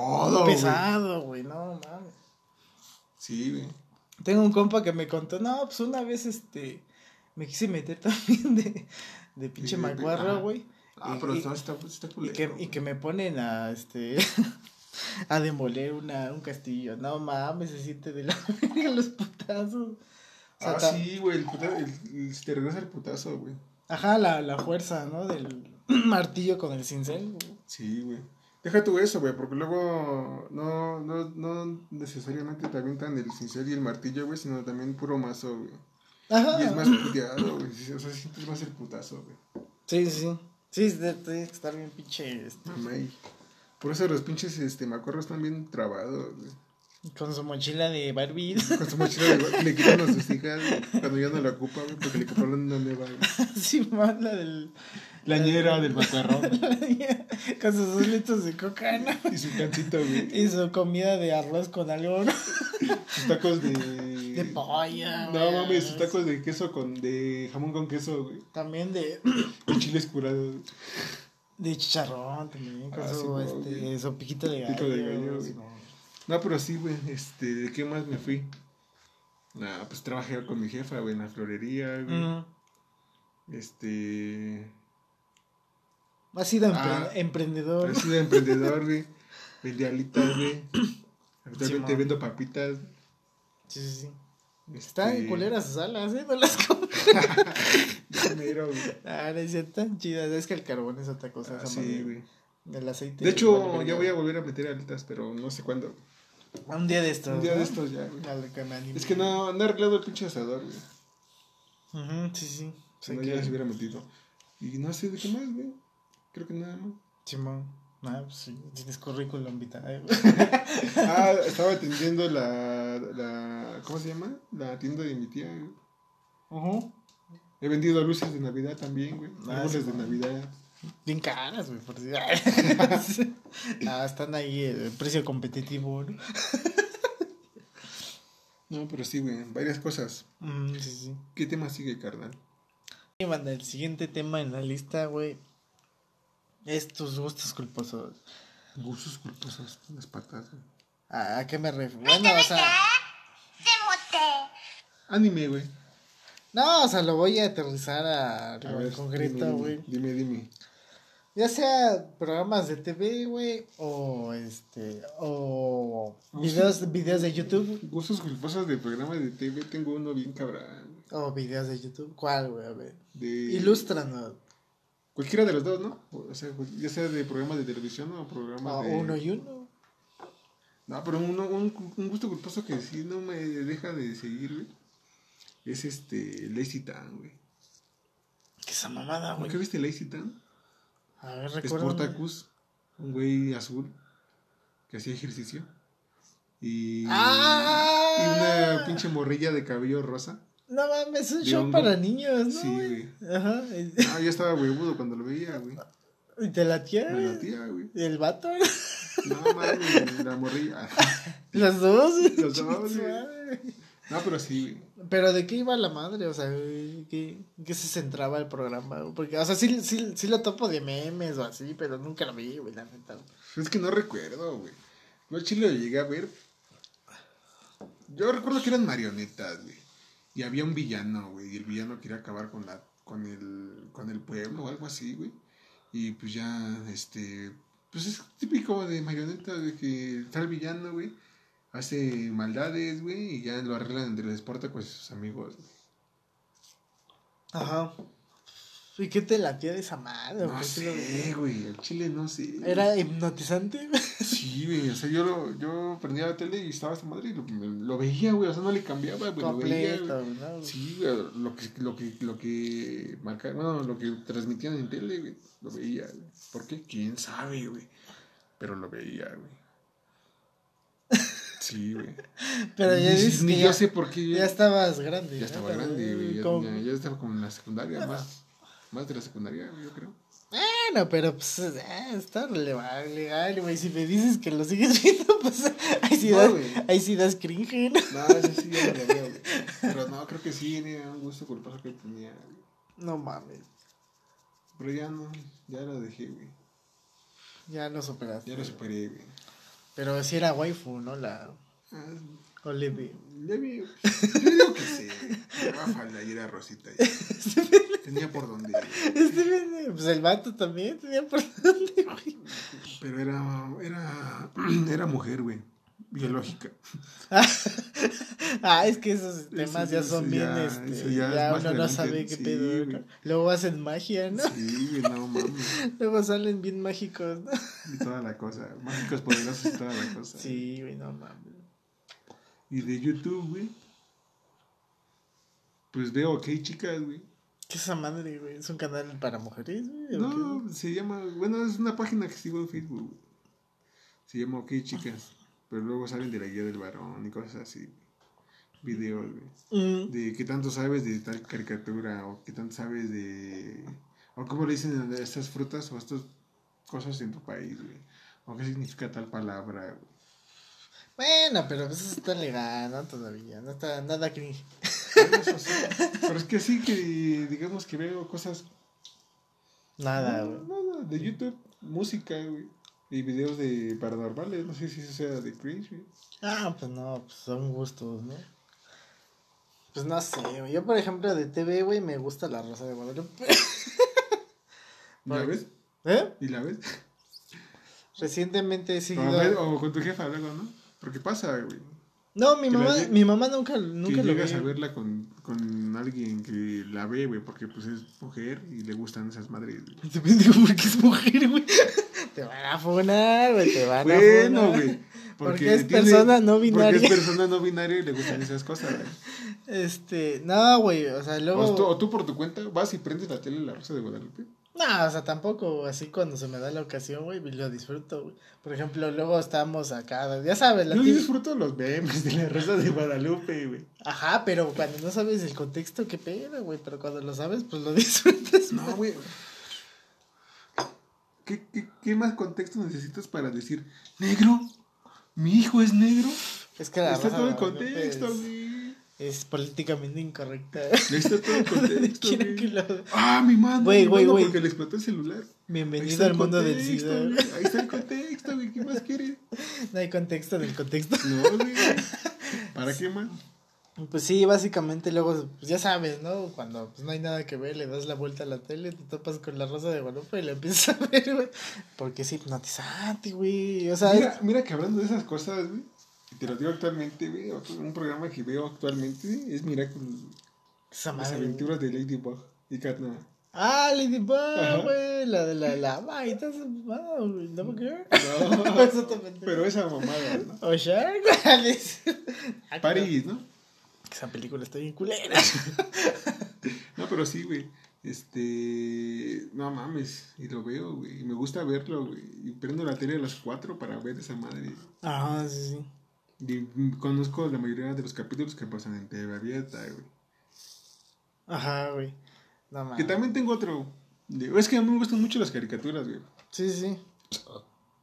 pesado, güey. No mames. Sí, güey. Tengo un compa que me contó, no, pues una vez este. Me quise meter también de, de pinche maguarro, güey. Ah, pero está, está, está culero, y, que, y que me ponen a este. a demoler una, un castillo. No mames, se siente de la los putazos. ah, sí, güey, el, el, te regresa el putazo, güey. Ajá, la, la fuerza, ¿no? Del martillo con el cincel. Sí, güey. Deja tú eso, güey, porque luego no, no, no necesariamente te avientan el cincel y el martillo, güey, sino también puro mazo, güey. Ajá. Y es más puteado, güey. O sea, sientes más el putazo, güey. Sí, sí. Sí, tienes que estar bien pinche. Este. Por eso los pinches este, macorros están bien trabados, güey. Con su mochila de Barbie. Con su mochila de Barbie. Le quitan a sus hijas cuando ya no la ocupa, güey, porque le compraron una nueva. sí, más la del La ñera del macarrón. con sus litros de coca, ¿no? Y su cancito, güey. Y su comida de arroz con algo, ¿no? Sus tacos de. De polla, No mames, sus tacos de queso con. de jamón con queso, güey. También de, Y chiles curados. de chicharrón, también. Con Ah, sí, su, no, este, güey. su piquito de gallo. Pico de gallo, güey. sí, no. No, pero sí, güey. Este, ¿de qué más me fui? Nah, pues trabajé con mi jefa, güey, en la florería, güey. Este. Has sido empre- Ah, emprendedor. He sido emprendedor, güey. Vendí alitas, güey. Actualmente Simón. vendo papitas. Sí, sí, sí. Este... Están en culeras sus alas, ¿eh? No las mero, güey. Ah, no es tan chidas. Es que el carbón es otra cosa. Ah, esa sí, güey. El aceite. De hecho, vale, ya voy a volver a meter alitas, pero no sé cuándo. Un día de estos. Un día ¿no? de estos ya, güey. A lo que me anime. Es que no, no he arreglado el pinche asador, güey. Ujú, sí, sí. Si no, que- ya se hubiera metido. Y no sé de qué más, güey. Creo que nada más. Simón. Ah, pues sí. Tienes currículum vitae. Ah, estaba atendiendo la, la. ¿Cómo se llama? La tienda de mi tía, güey. Ujú. He vendido luces de Navidad también, güey. Ah, sí, de man. Navidad. Bien caras, güey, por si. ah, están ahí el precio competitivo, ¿no? No, pero sí, güey. Varias cosas. Mm, sí, sí. ¿Qué tema sigue, carnal? Y manda, el siguiente tema en la lista, güey, es tus gustos culposos. Gustos culposos. Las patas. ¿A, qué me refiero? Bueno, o sea, Anime, güey. no, o sea, lo voy a aterrizar a ver, concreto, dime, güey. Dime, dime. Ya sea programas de TV, güey, o este, o videos, videos de YouTube, Gustos culposos de programas de TV. Tengo uno bien cabrón. o videos de YouTube. ¿Cuál, güey? A ver. De... Ilústranos. Cualquiera de los dos, ¿no? O sea, ya sea de programas de televisión o programas Ah, de... Uno y uno. No, pero uno, un, un gusto culposo que sí no me deja de seguir, güey. Es este, Lazy Town, güey. ¿Qué esa mamada, güey? ¿Nunca viste Lazy Town? A ver, recuerda. Sportacus, un güey azul que hacía ejercicio. Y, ¡Ah! y una pinche morrilla de cabello rosa. No mames, es un show para niños, ¿no? Sí, güey? Ajá. Ah, yo estaba huevudo cuando lo veía, güey. ¿Y te la tía? Me latía, güey. ¿Y el vato? No mames, la morrilla. Los dos. Los dos, güey. No, pero sí, güey. Pero ¿de qué iba la madre? O sea, ¿qué, ¿en qué se centraba el programa? Porque, o sea, sí, sí, sí lo topo de memes o así, pero nunca lo vi, güey, la neta. Es que no recuerdo, güey. No, chile lo llegué a ver. Yo recuerdo que eran marionetas, güey. Y había un villano, güey. Y el villano quería acabar con la, con el, con el pueblo o algo así, güey. Y pues ya, este, pues es típico de marionetas, de que el villano, güey. Hace maldades, güey. Y ya lo arreglan entre el Sportaco con sus amigos. Ajá. ¿Y qué te latía de esa madre? No ¿Por qué lo sé, güey. El chile no sé. ¿Era hipnotizante? Sí, güey, o sea, yo, lo, yo prendía la tele y estaba esta madre y lo, lo veía, güey, o sea, no le cambiaba, güey, lo veía. Sí, güey, lo que, lo que, lo que marca, bueno, lo que transmitían en tele, güey, lo veía. ¿Por qué? ¿Quién sabe, güey? Pero lo veía, güey. Sí, güey. Pero ya dices ni que yo ya, sé por qué. ya estabas grande. ya ¿no? estaba grande, güey, ya, ya estaba como en la secundaria, más, más de la secundaria, yo creo. Bueno, pero pues eh, está legal, güey. Si me dices que lo sigues viendo, pues ahí sí, No, das, ahí sí das cringe, ¿no? No, ese sí lo veo, güey. Pero no, creo que sí, era un gusto culposo que tenía, güey. No mames, Pero ya no, ya lo dejé, güey. ya lo superaste. Ya lo superé, güey. Pero si era waifu, ¿no? La Ah, Olivia. ya vi, yo digo que sí, falda y era rosita. ya. Tenía por donde ir. Este pues el vato también tenía por dónde, güey. Pero era, era, era mujer, güey. Biológica. Ah, es que esos temas ya eso son bien, ya- este, ya, ya uno no sabe qué sí, pedo, ¿no? Luego hacen magia, ¿no? Sí, no mames. Luego salen bien mágicos, ¿no? Y toda la cosa. Mágicos poderosos y toda la cosa. Sí, güey, no mames. Y de YouTube, güey. Pues veo ok, chicas, güey. ¿Qué es esa madre, güey? ¿Es un canal para mujeres, güey? ¿O No, qué? se llama. Bueno, es una página que sigo en Facebook, güey. Se llama Ok, chicas. Pero luego salen de la guía del varón y cosas así. Videos, güey. Mm, De qué tanto sabes de tal caricatura o qué tanto sabes de. O cómo le dicen a estas frutas o estas cosas en tu país, güey. O qué significa tal palabra, güey. Bueno, pero pues eso está legal, ¿no? Todavía, no está nada cringe. Eso sí. Pero es que sí que, digamos que veo cosas... Nada, no, güey. Nada, de YouTube, música, güey. Y videos de paranormales, no sé si eso sea de cringe, güey. Ah, pues no, pues son gustos, ¿no? Pues no sé, güey. Yo, por ejemplo, de TV, güey, me gusta La Rosa de Guadalupe. ¿Y la ves? ¿Eh? ¿Y la ves? Recientemente he o con tu jefa luego, ¿no? Porque pasa, güey. No, mi que la mamá, ve- mi mamá nunca, Que nunca lo llegas ve. a verla con, con alguien que la ve, güey, porque pues es mujer y le gustan esas madres. güey. Te pendejo porque es mujer, güey. Te van a funar, güey, te van a Bueno, funar. güey. Porque es persona no binaria. Porque es persona no binaria y le gustan esas cosas, güey. Este, no, güey, o sea, luego... O tú, o tú por tu cuenta vas y prendes la tele La Rosa de Guadalupe. No, o sea, tampoco, así cuando se me da la ocasión, güey, lo disfruto, güey. Por ejemplo, luego estamos acá, ya sabes, la Yo disfruto los memes de La Rosa de Guadalupe, güey. Ajá, pero cuando no sabes el contexto, qué pena, güey, pero cuando lo sabes, pues lo disfrutas. No, güey. ¿Qué, qué, ¿Qué más contexto necesitas para decir, negro? ¿Mi hijo es negro? Es que la Está Rosa todo el contexto, güey. Es políticamente incorrecta. Está todo el contexto, Quieren que lo- Ah, mi mano. Güey, güey, güey. Porque le explotó el celular. Bienvenido al mundo del SIDA. güey. Ahí está el contexto, güey. ¿Qué más quieres? No hay contexto del contexto. No, güey. ¿Para qué más? Pues sí, básicamente luego, pues ya sabes, ¿no? Cuando pues, no hay nada que ver, le das la vuelta a la tele, te topas con la Rosa de Guadalupe y la empiezas a ver, güey. Porque es hipnotizante, güey. O sea, Mira, mira que hablando de esas cosas, güey. Y Te lo digo actualmente, güey. Un programa que veo actualmente es Miracle. esa Las madre. aventuras de Ladybug y Catnap. Ah, Ladybug, güey. La de la lava. Y estás mamada, güey. ¿No me quiero? No, Exactamente. pero esa mamada, ¿no? O Shark, güey. Ah, París, ¿no? Esa película está bien culera. No, pero sí, güey. Este. No mames. Y lo veo, güey. Y me gusta verlo, güey. Y prendo la tele a las 4 para ver esa madre. Ajá, sí, sí. Y conozco la mayoría de los capítulos que pasan en TV abierta, güey. Ajá, güey. No. Que también tengo otro. Es que a mí me gustan mucho las caricaturas, güey. Sí, sí.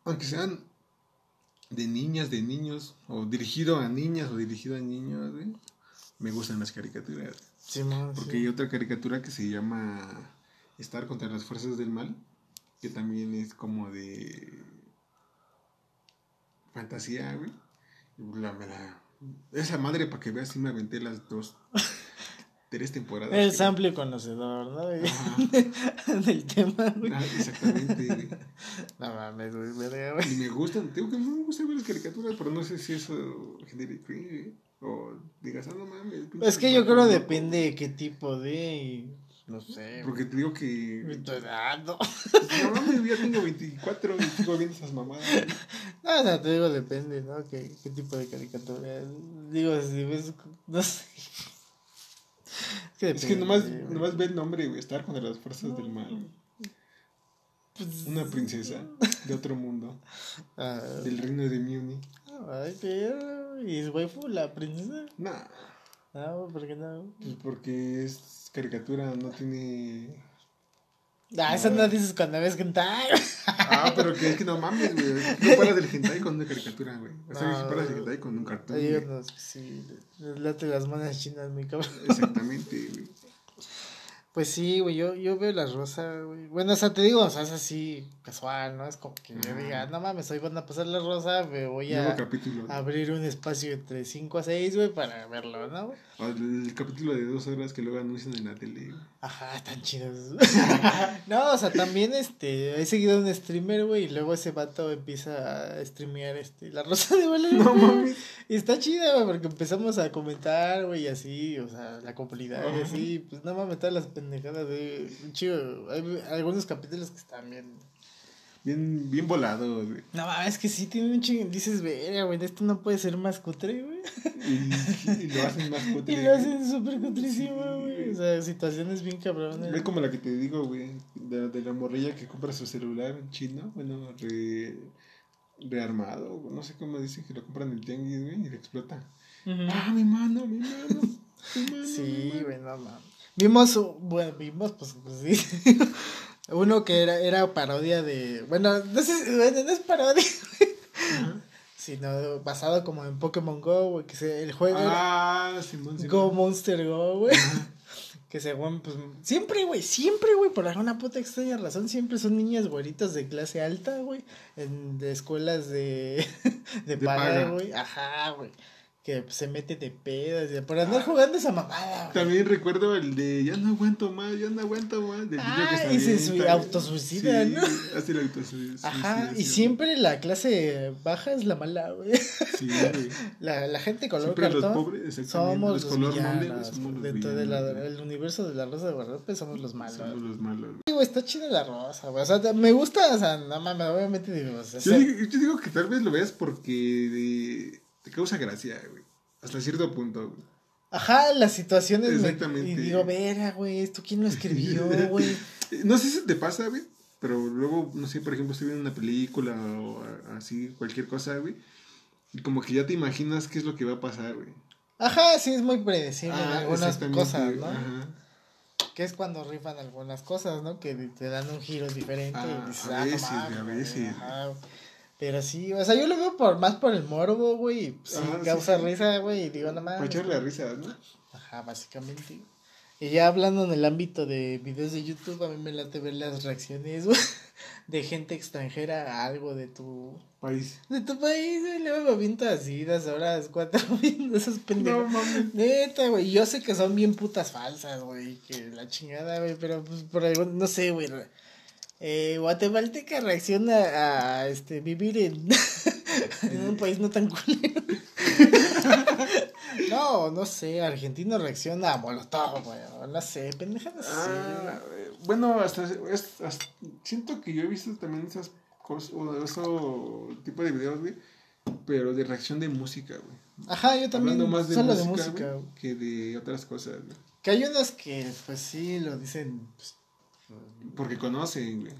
Aunque sean de niñas, de niños, o dirigido a niñas o dirigido a niños, güey. Me gustan las caricaturas. Simón, Porque sí. hay otra caricatura que se llama Estar contra las fuerzas del mal, que también es como de fantasía, güey. La- me la- Esa madre, para que veas, sí me aventé las dos, tres temporadas. Es güey. amplio conocedor, ¿no? Del tema, güey. Ah, exactamente, güey. No mames, güey. Y me gustan, tengo que no me gusta ver las caricaturas, pero no sé si eso cringe, o digas, ah, no mames. Es que yo creo loco". depende de qué tipo de. No sé. Porque te digo que. güey. Tu edad, no. No mames, ya tengo 24 y sigo viendo esas mamadas. No, o sea, te digo, depende, ¿no? ¿Qué, qué tipo de caricatura? Digo, si ves. No sé. Es que nomás, nomás ve el nombre, güey, estar contra las fuerzas del mal. Pues, Una princesa de otro mundo, ah, del reino de Muni. Ay, pero. ¿Y es waifu la princesa? Nah, No, ¿por qué no? pues porque es caricatura, no tiene. Ah, eso no dices cuando ves hentai. Ah, pero que es que no mames, güey. No paras del hentai con una caricatura, güey. O sea, No, sí paras del hentai con un cartón. Hay unos sí, late las manos chinas, muy cabrón. Exactamente, güey. Pues sí, güey, yo, yo veo la rosa, güey. Bueno, o sea, te digo, o sea, es así, casual, ¿no? Es como que yo diga, no mames, hoy van a pasar la rosa, me voy a capítulo. abrir un espacio entre 5 a 6, güey, para verlo, ¿no? O El, el capítulo de dos horas que luego anuncian en la tele. güey. Ajá, tan chidos. no, o sea, también, este, he seguido a un streamer, güey, y luego ese vato empieza a streamear, este, la rosa de Valero. No mames. Y está chida, güey, porque empezamos a comentar, güey, y así, o sea, la comunidad, y así, pues no mames, todas las pendejadas de chido. Hay algunos capítulos que están bien. Bien, bien volado, güey. No es que sí tiene un chingo. Dices, verga, güey, esto no puede ser más cutre, güey. Y, y lo hacen más cutre. Y lo hacen súper cutrísimo, Sí, güey. O sea, situaciones bien cabronas. Es como la que te digo, güey, de, de la morrilla que compra su celular chino, bueno, re, rearmado, no sé cómo dicen que lo compran en tianguis, güey, y le explota. ¡Ah, mi mano, mi mano! mi mano, Sí, mano". güey, no mames. Vimos, bueno, vimos, pues, pues sí. Uno que era, era parodia de. Bueno, no sé, bueno, no es parodia, Sino basado como en Pokémon Go, güey. Que se, el juego. Ah, Go Monster Go, güey. que según, pues. Siempre, güey, siempre, güey, por alguna puta extraña razón, siempre son niñas güeritas de clase alta, güey. En de escuelas de. de, de paga, güey. Ajá, güey que se mete de pedas, por andar jugando esa mamada. También recuerdo el de ya no aguanto más, ya no aguanto más. Del ah, que y se autosuicida, ¿no? Así la autosuicida. Ajá, y siempre la clase baja es la mala, güey. Sí, güey. La, la gente color siempre cartón. Los pobres, somos los, color villanos, somos Dentro del universo de la Rosa de Guadalupe somos los malos. Somos los malos. Sí, güey, está chida la rosa, güey. O sea, me gusta, o sea, no mames, obviamente digo. O sea, yo, digo yo digo que tal vez lo veas porque. De te causa gracia, güey. Hasta cierto punto, güey. Ajá, las situaciones. Exactamente. y digo, verga, güey, ¿esto quién lo escribió, güey? no sé si te pasa, güey. Pero luego, no sé, por ejemplo, estoy viendo una película o así, cualquier cosa, güey. Y como que ya te imaginas qué es lo que va a pasar, güey. Ajá, sí, es muy predecible en ah, algunas cosas, ¿no? Ajá. Que es cuando rifan algunas cosas, ¿no? Que te dan un giro diferente y ah, dices, a ah, veces, a veces. Pero sí, o sea, yo lo veo por más por el morbo, güey. Sí, causa risa, güey. Y digo, nada más. Para echarle risa, ¿no? Ajá, básicamente. Y ya hablando en el ámbito de videos de YouTube, a mí me late ver las reacciones, güey, de gente extranjera a algo de tu país. De tu país, güey. Luego me aviento así, dos horas, cuatro, viendo esas pendejas. No mames. Neta, güey. Yo sé que son bien putas falsas, güey. Que la chingada, güey. Pero pues por algo, no sé, güey eh, Guatemalteca reacciona a, este vivir en, en un país no tan culero. no, no sé, Argentina reacciona a Molotov, güey, no sé, pendejadas ah, Bueno, hasta, siento que yo he visto también esas cosas, o ese tipo de videos, güey, pero de reacción de música, güey. Ajá, yo también. Hablando más de música, de música que de otras cosas, güey. Que hay unos que, pues sí, lo dicen, pues, porque conocen, güey.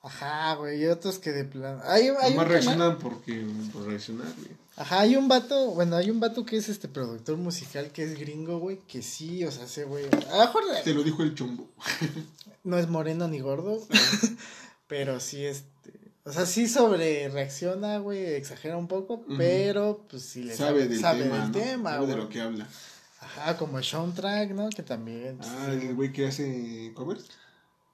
Ajá, güey, y otros que de plan. Hay, hay más reaccionan porque por reaccionar, güey. Ajá, hay un vato, bueno, hay un vato que es este productor musical que es gringo, güey, que sí, o sea, ese güey. Te lo dijo el chombo. no es moreno ni gordo, pero sí, este. O sea, sí sobre reacciona, güey, exagera un poco, pero pues sí le sabe, del sabe tema, del tema, sabe de lo que habla. Ajá, como Track, ¿no? Que también. Ah, el güey que hace covers.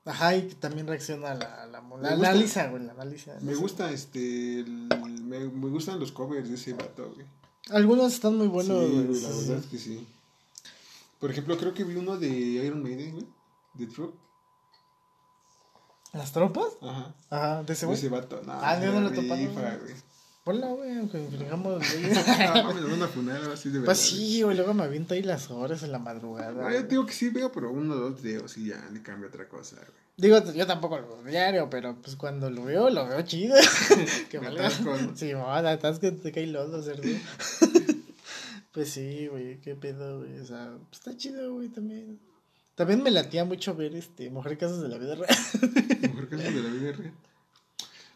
Ajá, y también reacciona a la, la, la analiza, güey, la analiza. Me gusta, este, el, me, me, gustan los covers de ese vato, güey. Algunos están muy buenos, güey. la verdad es que sí. Por ejemplo, creo que vi uno de Iron Maiden, güey, de Truck. ¿Las tropas? Ajá. Ajá, de ese güey. De ese vato, no. Ah, no, no lo toparon. Ponla, güey, aunque infringamos. no una así de verdad. Pues sí, güey, luego me aviento ahí las horas en la madrugada. No, yo digo que sí veo, pero uno o dos videos y ya le cambio otra cosa, güey. Digo, yo tampoco lo veo diario, pero pues cuando lo veo, lo veo chido. que me atasco. Sí, mamá, atasco, te cae lodo, cerdo. pues sí, güey, qué pedo, güey. O sea, pues está chido, güey, también. También me latía mucho ver este Mujer Casos de la Vida Real. Mujer Casos de la Vida Real.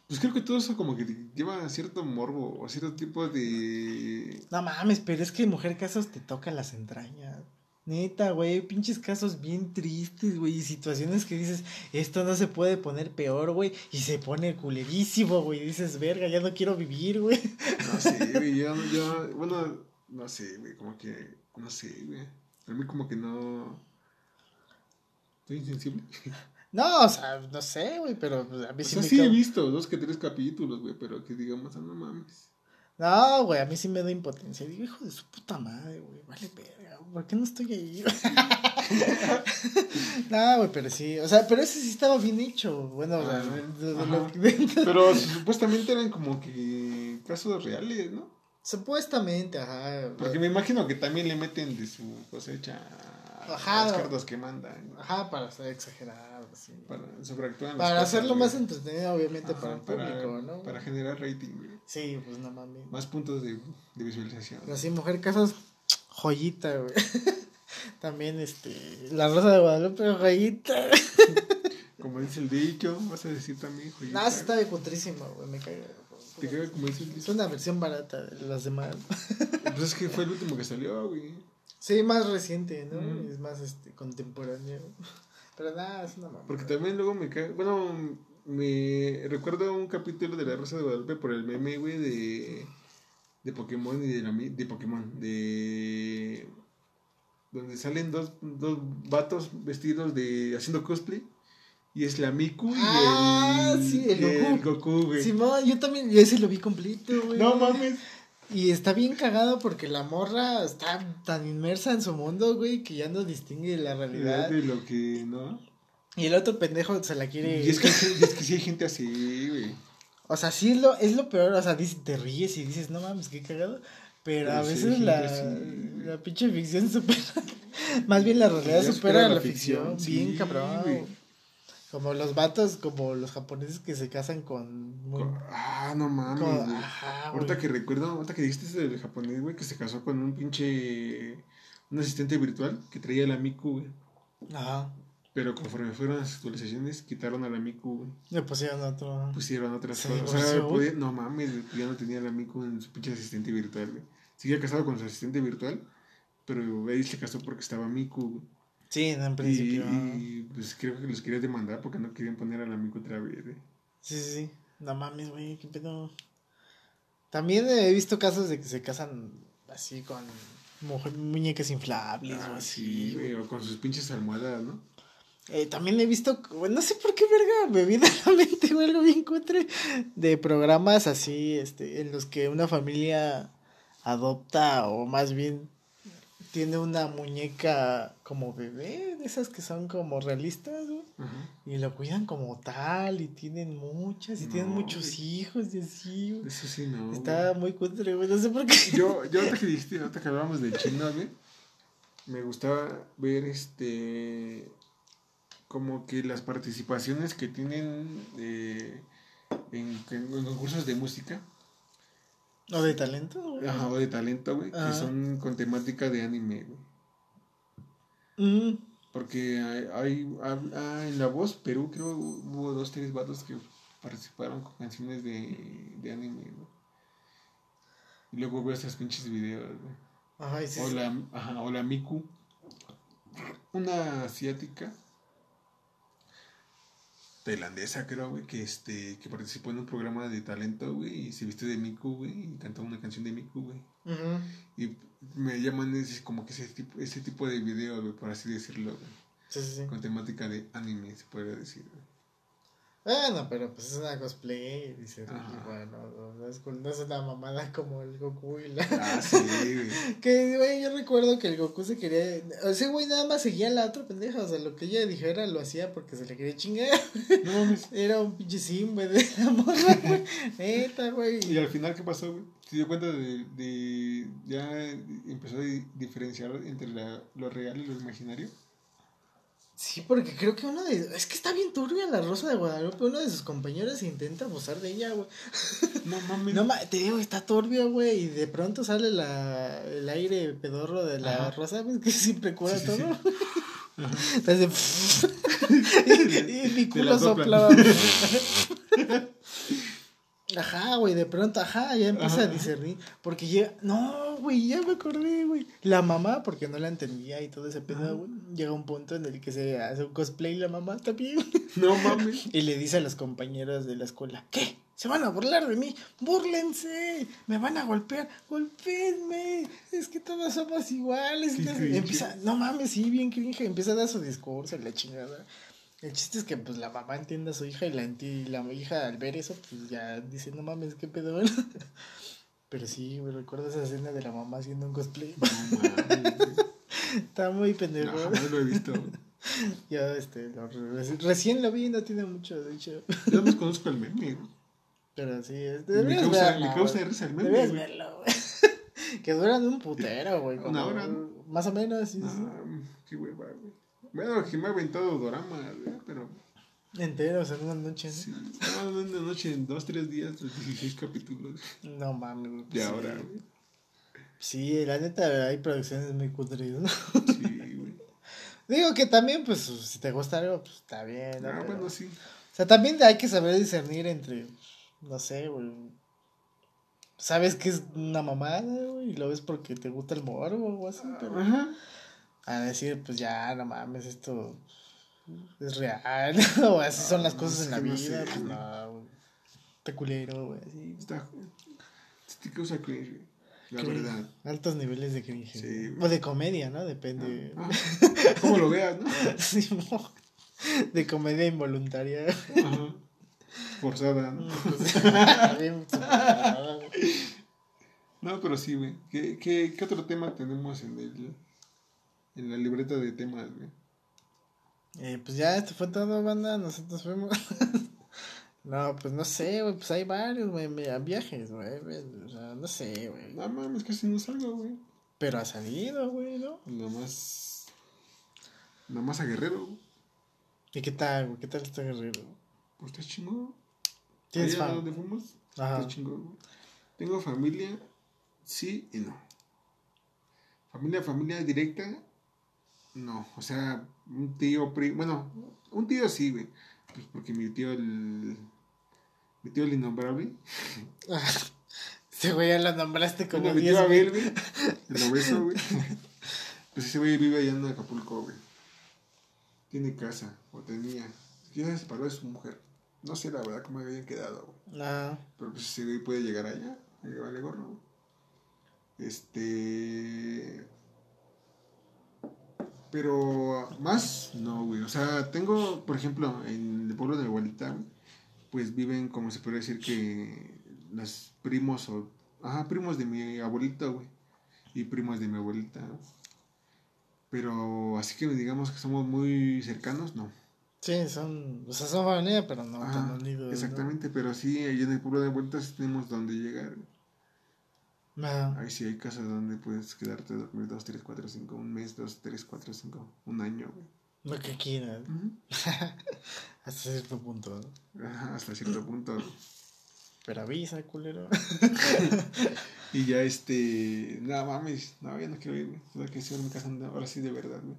Pues creo que todo eso como que lleva cierto morbo o cierto tipo de... No mames, pero es que Mujer Casos te toca las entrañas. Neta, güey, pinches casos bien tristes, güey, y situaciones que dices, esto no se puede poner peor, güey, y se pone culerísimo, güey, dices, verga, ya no quiero vivir, güey. No sé, güey, yo, yo, bueno, no sé, güey, como que, no sé, güey, a mí como que no... Estoy insensible. No, o sea, no sé, güey, pero a mí sí o sea, sí he visto dos que tres capítulos, güey, pero que digamos, ah, no mames. No, güey, a mí sí me da impotencia. Digo, hijo de su puta madre, güey, vale verga, ¿por qué no estoy ahí? no, güey, pero sí, o sea, pero ese sí estaba bien hecho. Bueno, ah, pero supuestamente eran como que casos reales, ¿no? Supuestamente, ajá. Porque me imagino que también le meten de su cosecha ajá, las cartas que mandan. Ajá, para ser exagerado, sí. Para sobreactuar Para hacerlo más entretenido, obviamente, para el público, ¿no? Para generar rating, güey. Sí, pues no mames. Más puntos de, de visualización. Así, Mujer Casas, joyita, güey. También, este, La Rosa de Guadalupe, joyita. como dice el dicho, vas a decir también joyita. No, está de putrísima, güey, me cae. Te cae como dice el dicho. Es una versión barata de las demás. pues es que fue el último que salió, güey. Sí, más reciente, ¿no? Es más este, contemporáneo. Pero nada, es una mamá. Porque también luego me cae. Bueno, me recuerdo un capítulo de La Rosa de Guadalupe por el meme, güey, de. De Pokémon y de la. De Pokémon. De. Donde salen dos, dos vatos vestidos de. haciendo cosplay. Y es la Miku y ah, el, sí, el, Goku. el Goku, güey. Simón, yo también, yo ese lo vi completo, güey. No mames. Y está bien cagado porque la morra está tan inmersa en su mundo, güey, que ya no distingue la realidad. De lo que, ¿no? Y el otro pendejo se la quiere. Y es que, es que sí hay gente así, güey. O sea, sí es lo, es lo peor, o sea, te ríes y dices, no mames, qué cagado. Pero, a veces la, la pinche ficción supera. Más bien la realidad supera, la, ficción. bien cabrón. Como los vatos, como los japoneses que se casan con. ah, no mames. ahorita que recuerdo, ahorita que dijiste ese del japonés, güey, que se casó con un pinche. Un asistente virtual que traía la Miku, güey. Ajá. Pero conforme fueron las actualizaciones, quitaron a la Miku, güey. Le pusieron otro. Pusieron otras cosas. O sea, podía, no mames, ya no tenía la Miku en su pinche asistente virtual, güey. Seguía casado con su asistente virtual, pero ahí se casó porque estaba Miku, güey. Sí, en principio. Y, pues creo que los quería demandar porque no querían poner al amigo otra vez, ¿eh? Sí, sí, sí. No mames, güey, qué pedo. También he visto casos de que se casan así con muñecas inflables o ah, así. Sí, güey, o con sus pinches almohadas, ¿no? Eh, también he visto, no sé por qué verga me viene a la mente algo bien cutre de programas así, este, en los que una familia adopta o más bien tiene una muñeca como bebé, de esas que son como realistas, güey. Y lo cuidan como tal, y tienen muchas, y tienen muchos hijos, y así, güey. Eso sí, no. Está muy cutre, güey, no sé por qué. Yo, yo ahorita que dijiste, ahorita que hablábamos de chino, güey, me gustaba ver este. Como que las participaciones que tienen eh, en concursos de música o de talento, güey. Ajá, o de talento, güey. Que son con temática de anime, güey. Porque hay, ah, en La Voz, Perú, creo, hubo dos, tres vatos que participaron con canciones de, de anime, güey. Y luego veo esas pinches videos, güey. Ajá, sí, o, La, ajá, o la Miku, una asiática tailandesa, creo, güey, que, este, que participó en un programa de talento, güey, y se viste de Miku, güey, y cantó una canción de Miku, güey. Y me llaman ese, como que ese tipo, ese tipo de video, güey, por así decirlo, güey. Sí, sí, sí. Con temática de anime, se podría decir, güey. Bueno, pero pues es una cosplay. Dice, bueno, no es, no es, una mamada como el Goku y la. Ah, sí, güey. que, güey, yo recuerdo que el Goku se quería. Ese güey nada más seguía a la otra pendeja. O sea, lo que ella dijera lo hacía porque se le quería chingar. No Era un pinche sim, güey, de la morra, güey. Neta, güey. ¿Y al final qué pasó, güey? ¿Se dio cuenta de, de. Ya empezó a diferenciar entre la, lo real y lo imaginario? Sí, porque creo que uno de. Es que está bien turbia la Rosa de Guadalupe. Uno de sus compañeros intenta abusar de ella, güey. No mames. No te digo, está turbia, güey. Y de pronto sale la, el aire pedorro de la Rosa, pues que siempre cura todo. Sí. Entonces, y, mi culo soplaba. Ajá, güey, de pronto, ajá, ya empieza a discernir. Porque llega, no, güey, ya me acordé, güey. La mamá, porque no la entendía y todo ese pedo, güey. Llega un punto en el que se hace un cosplay la mamá también. No mames. y le dice a los compañeros de la escuela, ¿qué? Se van a burlar de mí, búrlense, me van a golpear, golpeenme, es que todos somos iguales. empieza, no mames, sí, bien cringe, empieza a dar su discurso, la chingada. El chiste es que pues la mamá entiende a su hija y la, y la hija al ver eso pues ya dice, no mames, qué pedo. Pero sí, me recuerdo esa escena de la mamá haciendo un cosplay. Está muy pendejo. No, no lo he visto. Yo, este, recién lo vi, no tiene mucho, de hecho. Yo no conozco el meme, Pero sí, me causa, me causa risa el meme. Verlo, güey. que duran un putero, güey. Una hora. Más o menos, sí, sí. Qué hueva, güey. Bueno, que me ha aventado dorama, pero. Enteros en una noche, ¿no? Sí, en una noche, en dos, tres días, los 16 capítulos. No mames, De ahora, güey. Sí, la neta, hay producciones muy cutres, ¿no? Sí, güey. Digo que también, pues, si te gusta algo, pues está bien, ¿no? Ah, bueno, sí. O sea, también hay que saber discernir entre, no sé, güey. sabes que es una mamada, güey, y lo ves porque te gusta el morbo o así, pero. Ajá. A decir, pues ya, no mames, esto es real, o así son las cosas en la vida, pues no, güey. Está culero, güey, así. Está. Te causa cringe, La verdad. Altos niveles de cringe. Sí, o de comedia, ¿no? Depende. Ah, ¿Cómo lo veas, no? sí, de comedia involuntaria. Ajá. Forzada, ¿no? no, pero sí, güey. ¿Qué, qué, ¿Qué otro tema tenemos en el en la libreta de temas, güey? Eh, pues ya, esto fue todo, banda. Nosotros fuimos. no, pues no sé, güey. Pues hay varios, güey. Viajes, güey. O sea, no sé, güey. No mames, casi no salgo, güey. Pero ha salido, güey, ¿no? Nada más. Nada más a Guerrero, güey. ¿Y qué tal, güey? ¿Qué tal está Guerrero? Pues está chingón. ¿Tienes familia? dónde fuimos? Ajá. Está chingón, güey. Tengo familia, sí y no. Familia, familia directa, no. O sea, un tío, primo, bueno, un tío sí, güey. Pues porque mi tío, el. Mi tío el innombrable. Ese güey ya lo nombraste como mi tío Abel, güey. El obeso, güey. Pues ese güey vive allá en Acapulco, güey. Tiene casa, o tenía. Ya se separó de su mujer. No sé la verdad cómo habían quedado, güey. Ah. Pero pues ese güey puede llegar allá. Ahí vale gorro, Este. Pero más, no, güey. O sea, tengo, por ejemplo, en el pueblo de mi abuelita, pues viven, como se puede decir, que los primos o. Ajá, primos de mi abuelita, güey. Y primos de mi abuelita, ¿no? Pero así que digamos que somos muy cercanos, no. Sí, son. O sea, son familia, pero no tan unidos. Exactamente, pero sí, ahí en el pueblo de vuelta sí tenemos donde llegar. Ahí sí hay casas donde puedes quedarte dormir dos, tres, cuatro, cinco, un mes, dos, tres, cuatro, cinco, un año, güey. Lo que quieras. hasta cierto punto. Ajá, hasta cierto punto. Pero avisa, culero. y ya este. Nada mames. No, ya no quiero ir, güey. Ahora que sí, ahora me casan. Ahora sí de verdad, güey.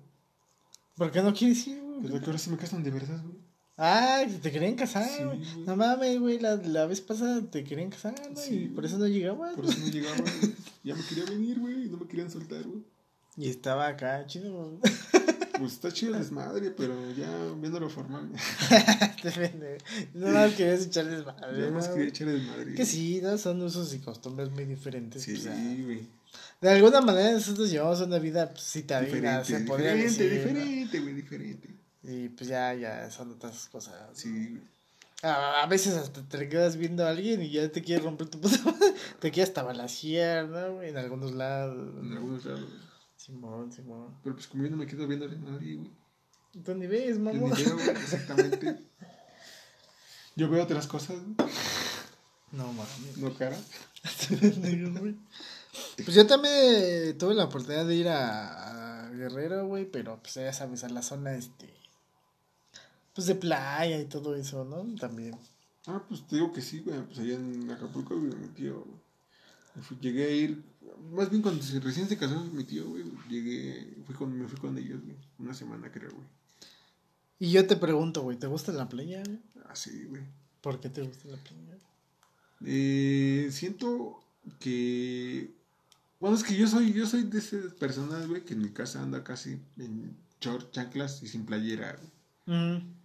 ¿Por qué no quieres ir, güey? Pero que ahora sí me casan de verdad, güey. Ah, te querían casar, güey. no mames, güey, la, la, vez pasada te querían casar, güey. y por eso no llegabas. Por eso no llegaba, Ya me quería venir, güey, y no me querían soltar, güey. Y estaba acá, chido, güey. Pues está chido el desmadre, pero ya viéndolo formal. no más querías echar desmadre. No más quería echar desmadre. Que sí, ¿no? Son usos y costumbres muy diferentes. Sí, güey. de alguna manera nosotros llevamos una vida pues, citadina, se podría decir. Diferente, diferente, güey, diferente. Y pues ya, ya son otras cosas. Sí. A, a, veces hasta te quedas viendo a alguien y ya te quieres romper tu puta Te quieres tabalaciar, ¿no? En algunos lados. En algunos lados. Simón, Simón. Pero pues como yo no me quedo viendo a nadie, güey. Tú ni ves, mamá. Yo ni veo, exactamente. yo veo otras cosas, No mames. No cara. pues yo también tuve la oportunidad de ir a, a Guerrero, güey, pero pues ya sabes, a la zona este pues de playa y todo eso, ¿no? También. Ah, pues te digo que sí, güey. Pues allá en Acapulco vive mi tío. Llegué a ir, más bien cuando recién se casó mi tío, güey. Llegué, fui con, me fui con ellos, güey. Una semana creo, güey. Y yo te pregunto, güey, ¿te gusta la playa, güey? Ah, sí, güey. ¿Por qué te gusta la playa? Eh, siento que... Bueno, es que yo soy, yo soy de esas personas, güey, que en mi casa anda casi en short, chanclas y sin playera, güey.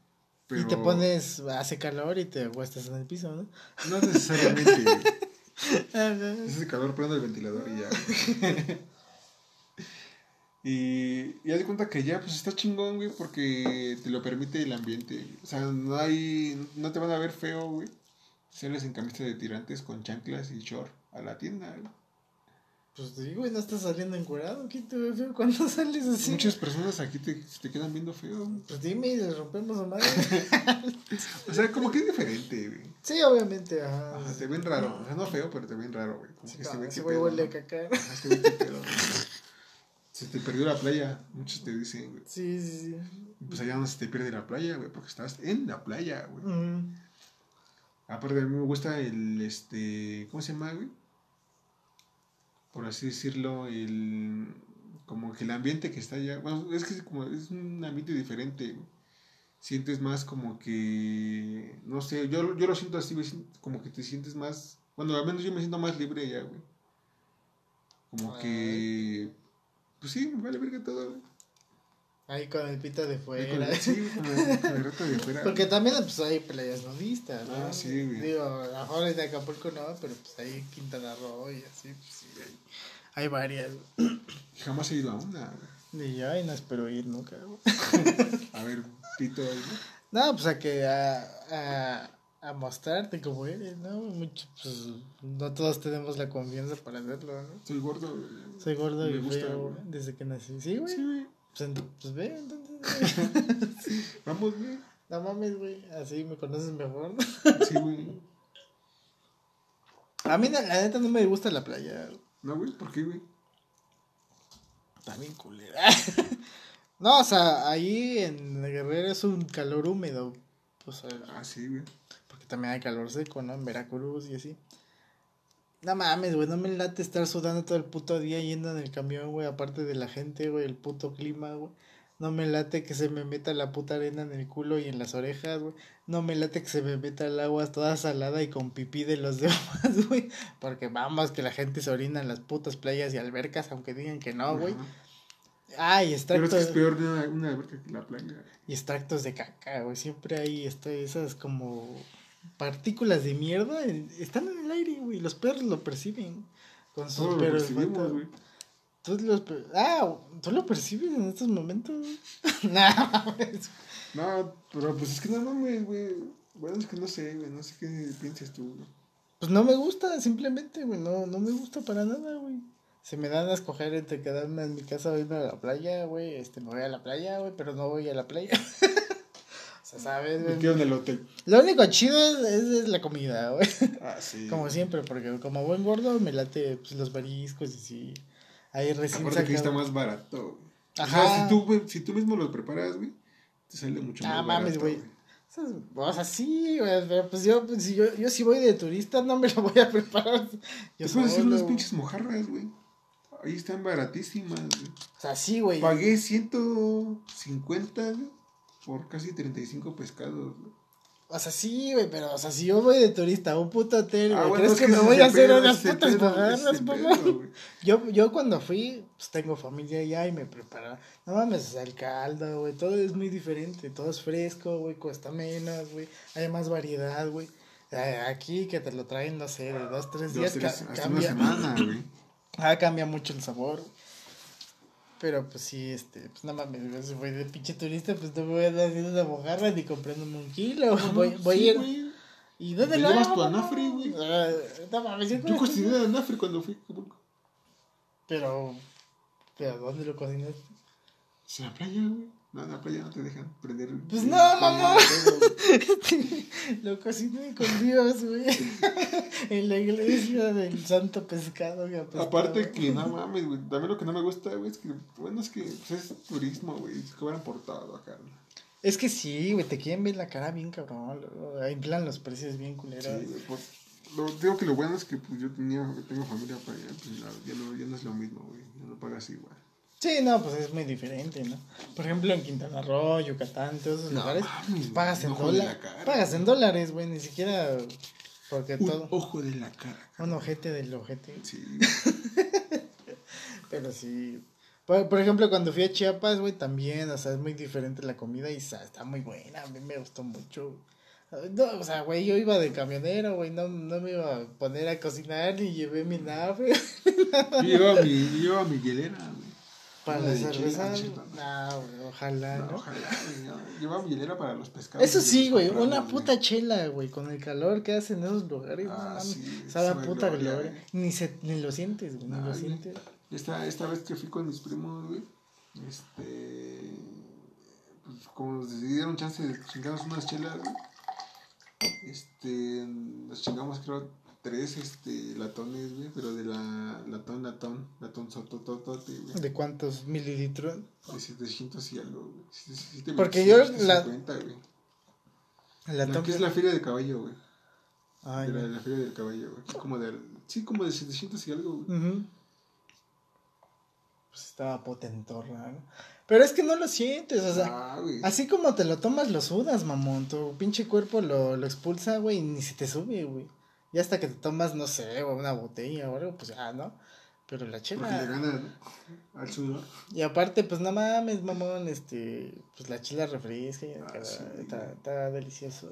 Y te pones, hace calor y te acuestas en el piso, ¿no? No necesariamente. Ese calor prendo el ventilador y ya. y ya de cuenta que ya, pues está chingón, güey, porque te lo permite el ambiente. O sea, no hay, no te van a ver feo, güey. Sales en camisa de tirantes con chanclas y short a la tienda, güey. Pues digo, no estás saliendo encuerado. ¿Quién te ve feo cuando sales así? Muchas personas aquí te, te quedan viendo feo. Pues dime y les rompemos a madre. o sea, como que es diferente, güey. Sí, obviamente, ajá. te ven raro. O sea, no feo, pero te ven raro, güey. Como sí, que güey huele a caca. Se te perdió la playa. Muchos te dicen, güey. Sí, sí, sí. Pues allá no se te pierde la playa, güey, porque estás en la playa, güey. Aparte, a mí me gusta el, este, ¿cómo se llama, güey? Por así decirlo, el como que el ambiente que está allá, bueno, es que como es un ambiente diferente, sientes más como que, no sé, yo, yo lo siento así, como que te sientes más Bueno, al menos yo me siento más libre allá, güey. Como que. Pues sí, me vale verga todo, güey. Ahí con el pito de fuera. sí, con el, con de fuera. Porque también pues, hay playas nudistas, ¿no? Ah, sí, güey. Digo, a lo mejor en Acapulco no, pero pues ahí Quintana Roo y así, pues sí, hay, hay varias. Jamás he ido a una, güey. Ni yo, y no espero ir nunca, güey. a ver, pito, güey. No, pues a que a, a, a mostrarte como eres, ¿no? Mucho, pues no todos tenemos la confianza para hacerlo, ¿no? Soy gordo, Soy gordo y feo, desde que nací. Sí, güey. Sí, güey. Pues, pues ve, entonces. Vamos, güey. No mames, güey. Así me conoces mejor. sí, güey. A mí, la, neta, no me gusta la playa. No, güey, ¿por qué, güey? Está bien culera. no, o sea, ahí en Guerrero es un calor húmedo. Pues, ah, sí, güey. Porque también hay calor seco, ¿no? En Veracruz y así. No mames, güey, no me late estar sudando todo el puto día yendo en el camión, güey, aparte de la gente, güey, el puto clima, güey. No me late que se me meta la puta arena en el culo y en las orejas, güey. No me late que se me meta el agua toda salada y con pipí de los demás, güey. Porque vamos, que la gente se orina en las putas playas y albercas, aunque digan que no, güey. Ay, extractos. Pero es, que es peor de una, una alberca que la playa. Y extractos de caca, güey. Siempre hay esto, esas como partículas de mierda están en el aire, güey. Los perros lo perciben. Con sus perros. güey. Tú los ah, ¿tú lo percibes en estos momentos? no, no, pero pues es que no mames, güey. Bueno, es que no sé, güey. No sé qué piensas tú, güey. Pues no me gusta, simplemente, güey. No, no me gusta para nada, güey. Se me dan a escoger entre quedarme en mi casa o irme a la playa, güey. Este, me voy a la playa, güey, pero no voy a la playa. ¿sabes? Me quedo en el hotel. Lo único chido es, la comida, güey. Ah, sí. Como siempre, porque como buen gordo me late pues, los mariscos y sí. Ahí recién Aparte que está más barato. Ajá. si, tú, si tú mismo lo preparas, güey, te sale mucho ah, más barato. Ah, mames, güey. O sea, sí, güey, pero pues yo, pues, si yo, yo si voy de turista no me lo voy a preparar. Yo puedes hacer unas pinches mojarras, güey. Ahí están baratísimas, güey. O sea, sí, güey. Pagué 150, güey por casi 35 pescados, O sea, sí, güey, pero, o sea, si yo voy de turista a un puto hotel, ah, güey, ¿crees que, me voy a hacer unas putas mojarras, papá? Yo, yo cuando fui, pues tengo familia allá y me prepara. No mames, o sea, el caldo, güey, todo es muy diferente, todo es fresco, güey, cuesta menos, güey, hay más variedad, güey. Eh, aquí que te lo traen, no sé, de dos, tres días, cambia. semana, güey. Ah, cambia mucho el sabor. Pero pues sí, este, pues nada más, si voy de pinche turista, pues no me voy a dar haciendo una mojarra ni comprándome un kilo. voy, voy a ir. ¿Y dónde lo llevas tu anafre, güey? Ah, no mames, yo cociné anafre cuando fui a Pero, pero ¿dónde lo cocinaste? En la playa, güey. No, la playa no te dejan prender. Pues no, mamá. Lo cociné con Dios, güey. en la iglesia del santo pescado. Que Aparte que no mames, güey. También lo que no me gusta, güey, es que, bueno, es que pues, es turismo, güey. Se cobran por todo acá. Es que sí, güey, te quieren ver la cara bien cabrón. plan los precios bien culeros. Sí, pues, lo, digo que lo bueno es que pues, yo tenía, tengo familia para allá, pues ya, no, ya no es lo mismo, güey. Ya no pagas igual. Sí, no, pues es muy diferente, ¿no? Por ejemplo, en Quintana Roo, Yucatán, todos esos lugares, pues, pagas en dólares. Pagas en dólares, güey, ni siquiera porque Un todo. ojo de la cara. Un ojete del ojete. Sí. Pero sí. Por, ejemplo, cuando fui a Chiapas, güey, también, o sea, es muy diferente la comida y está muy buena, a mí me gustó mucho. No, o sea, güey, yo iba de camionero, güey, no, no me iba a poner a cocinar y llevé mi nave. yo mi, yo mi hielera, güey. Para la cerveza, no, ojalá, ¿no? Ojalá, Lleva hielera para los pescados. Eso sí, güey, una puta chela, güey, con el calor que hacen en esos lugares, ah, sí, sabe puta gloria. Ni, se, ni lo sientes, güey, ni lo sientes. Esta, esta vez que fui con mis primos, güey, este, pues como nos decidieron chance de chingarnos unas chelas, güey, este, nos chingamos creo tres este, latones, güey, pero de la latón, latón, latón sotototote, güey. ¿De cuántos mililitros? De 700 y algo, güey. Porque yo la... güey. Latón que es la feria de caballo, güey. Ah, de la, la, feria del caballo, güey. Como de, sí, como de 700 y algo, güey. Pues estaba potentorra, ¿no? Pero es que no lo sientes, o sea, ah, así como te lo tomas, lo sudas, mamón. Tu pinche cuerpo lo, lo expulsa, güey, y ni se te sube, güey. Ya hasta que te tomas, no sé, una botella o algo, pues ya, ¿no? Pero la chela. Porque le gana al sudor. Y aparte, pues no mames, mamón, este, pues la chela refresca, Ah, cara, sí. está, está delicioso.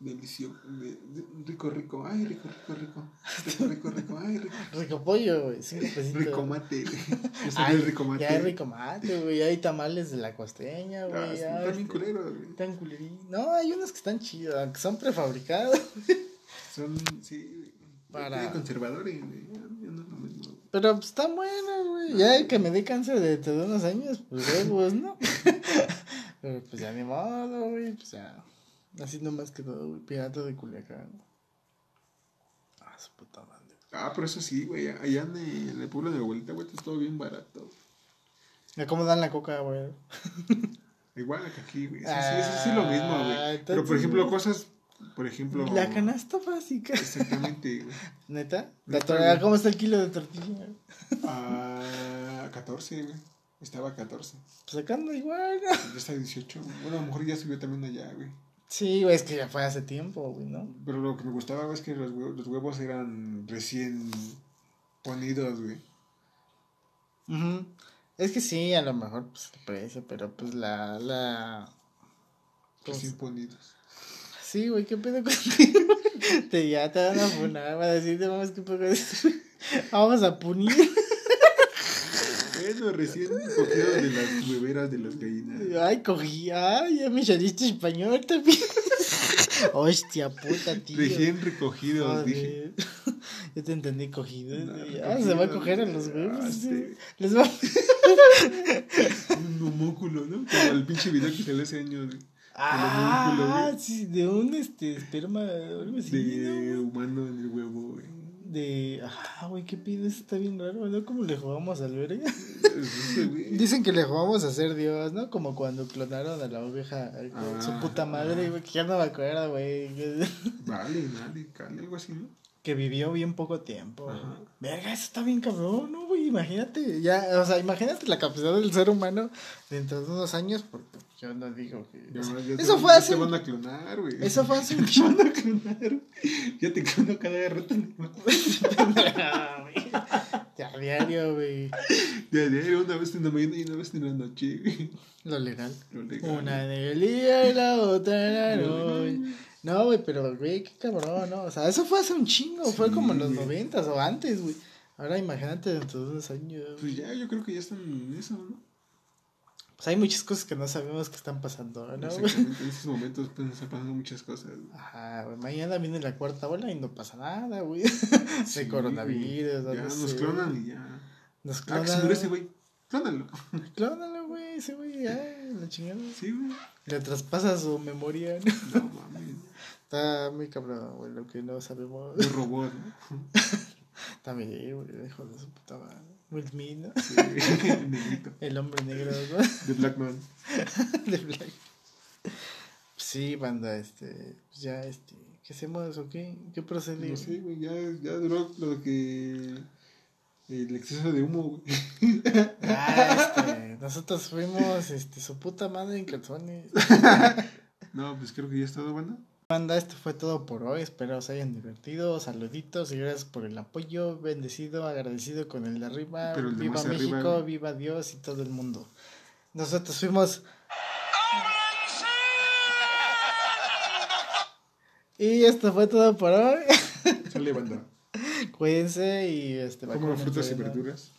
Delicioso. de- de- rico, rico. Ay, rico, rico, rico. Rico, rico, rico. Ay, rico. Rico pollo, güey, cinco pesitos. Rico mate. Ay, rico mate. Ya hay rico mate, güey, hay tamales de la costeña, Ah, güey. ya, Están bien este, culeros, güey. Están culerín. No, hay unos que están chidos, aunque son prefabricados. Son, sí, Para- conservadores, güey. Ya no es lo mismo. güey. Pero pues están buenos, güey. Ya el que me dé cáncer de de unos años, pues huevos, ¿no? Pero pues ya ni modo, güey. Pues ya. Así nomás quedó, güey. Pirata de Culiacán. Ah, su puta madre. Ah, pero eso sí, güey. Allá en el, en el pueblo de mi abuelita, güey, está todo bien barato. ¿A ¿Cómo dan la coca, güey? Igual que aquí, güey. Sí, sí, sí, sí, lo mismo, Ah, güey. Pero, entonces- por ejemplo, cosas, por ejemplo... La canasta básica. Exactamente, güey. ¿Neta? La. ¿Cómo está el kilo de tortilla? A 14, güey. Estaba a 14. Pues acá anda igual, ¿no? Ya está a 18. Bueno, a lo mejor ya subió también allá, güey. Sí, güey, es que ya fue hace tiempo, güey, ¿no? Pero lo que me gustaba güey, es que los huevos, los huevos eran recién ponidos, güey. Ujú. Es que sí, a lo mejor, pues el precio, pero pues la. la... ¿cómo Recién se- ponidos. Sí, güey, ¿qué pedo contigo? te, ya te van a funar, van a decirte, vamos, ¿qué pedo? Vamos a punir. Bueno, recién cogidos de las hueveras de las gallinas. Ay, cogí, ay, ya me saliste español también. Hostia puta, tío. Recién recogidos, Joder. dije. Yo te entendí cogido. No, ah, se va a cogido, coger a los huevos. sí. sí. Les va Un homúnculo, ¿no? Como el pinche video que salió hace años. Ah, güey. sí, de un este esperma así. De ¿no? humano en el huevo, güey. De. Ah, güey, qué pido, eso está bien raro, ¿no? ¿Cómo le jugamos al verga? Dicen que le jugamos a ser Dios, ¿no? Como cuando clonaron a la oveja, Ah, su puta madre, güey, que ya no me acuerdo, güey. Vale, vale, cale, algo así, ¿no? Que vivió bien poco tiempo. Ajá. Verga, eso está bien cabrón, ¿no, güey? Imagínate, ya, o sea, imagínate la capacidad del ser humano dentro de unos años, porque yo no digo que... Ya, o sea, ya te eso van- fue hace... Te van a clonar, güey. Eso fue hace un Te van a clonar. Ya te clono cada rato. Ya, a diario, güey. Ya, ya, una vez en la mañana y una vez en la noche, güey. Lo legal. Lo legal. Una en el día y la otra en la noche. No, güey, pero, güey, qué cabrón, ¿no? O sea, eso fue hace un chingo, fue Sí, como en los noventas o antes, güey. Ahora imagínate dentro de unos años. Pues ya, yo creo que ya están en eso, ¿no? Pues hay muchas cosas que no sabemos que están pasando, ¿no? Exactamente, en estos momentos pueden estar pasando muchas cosas. güey. Ajá, güey, mañana viene la cuarta ola y no pasa nada, güey. Sí, De coronavirus, güey. Ya sé. nos clonan y ya. Nos Ah, clonan. que se murió ese güey. Clónalo. Clónalo, güey, ese güey, ya, la chingada. Sí, güey. Le traspasa su memoria, ¿no? No mames. Está muy cabrón, güey, lo que no sabemos. Un robot, ¿no? También, güey, hijo de su puta madre. Will Smith, ¿no? Sí. El hombre negro, ¿no? The Black Man. De Black. Sí, banda, este, pues ya, este, ¿qué hacemos o qué? ¿Qué procede? No sé, güey. Ya, ya duró lo que. El exceso de humo, güey. Ah, este, nosotros fuimos, este, su puta madre en calzones. No, pues creo que ya es todo, banda. Banda, esto fue todo por hoy. Espero se hayan divertido. Saluditos y gracias por el apoyo. Bendecido, agradecido con el de arriba. Pero el de viva México, arriba- viva Dios y todo el mundo. Nosotros fuimos. Y esto fue todo por hoy. Sale, banda. Cuídense y este Como frutas y ¿no? verduras.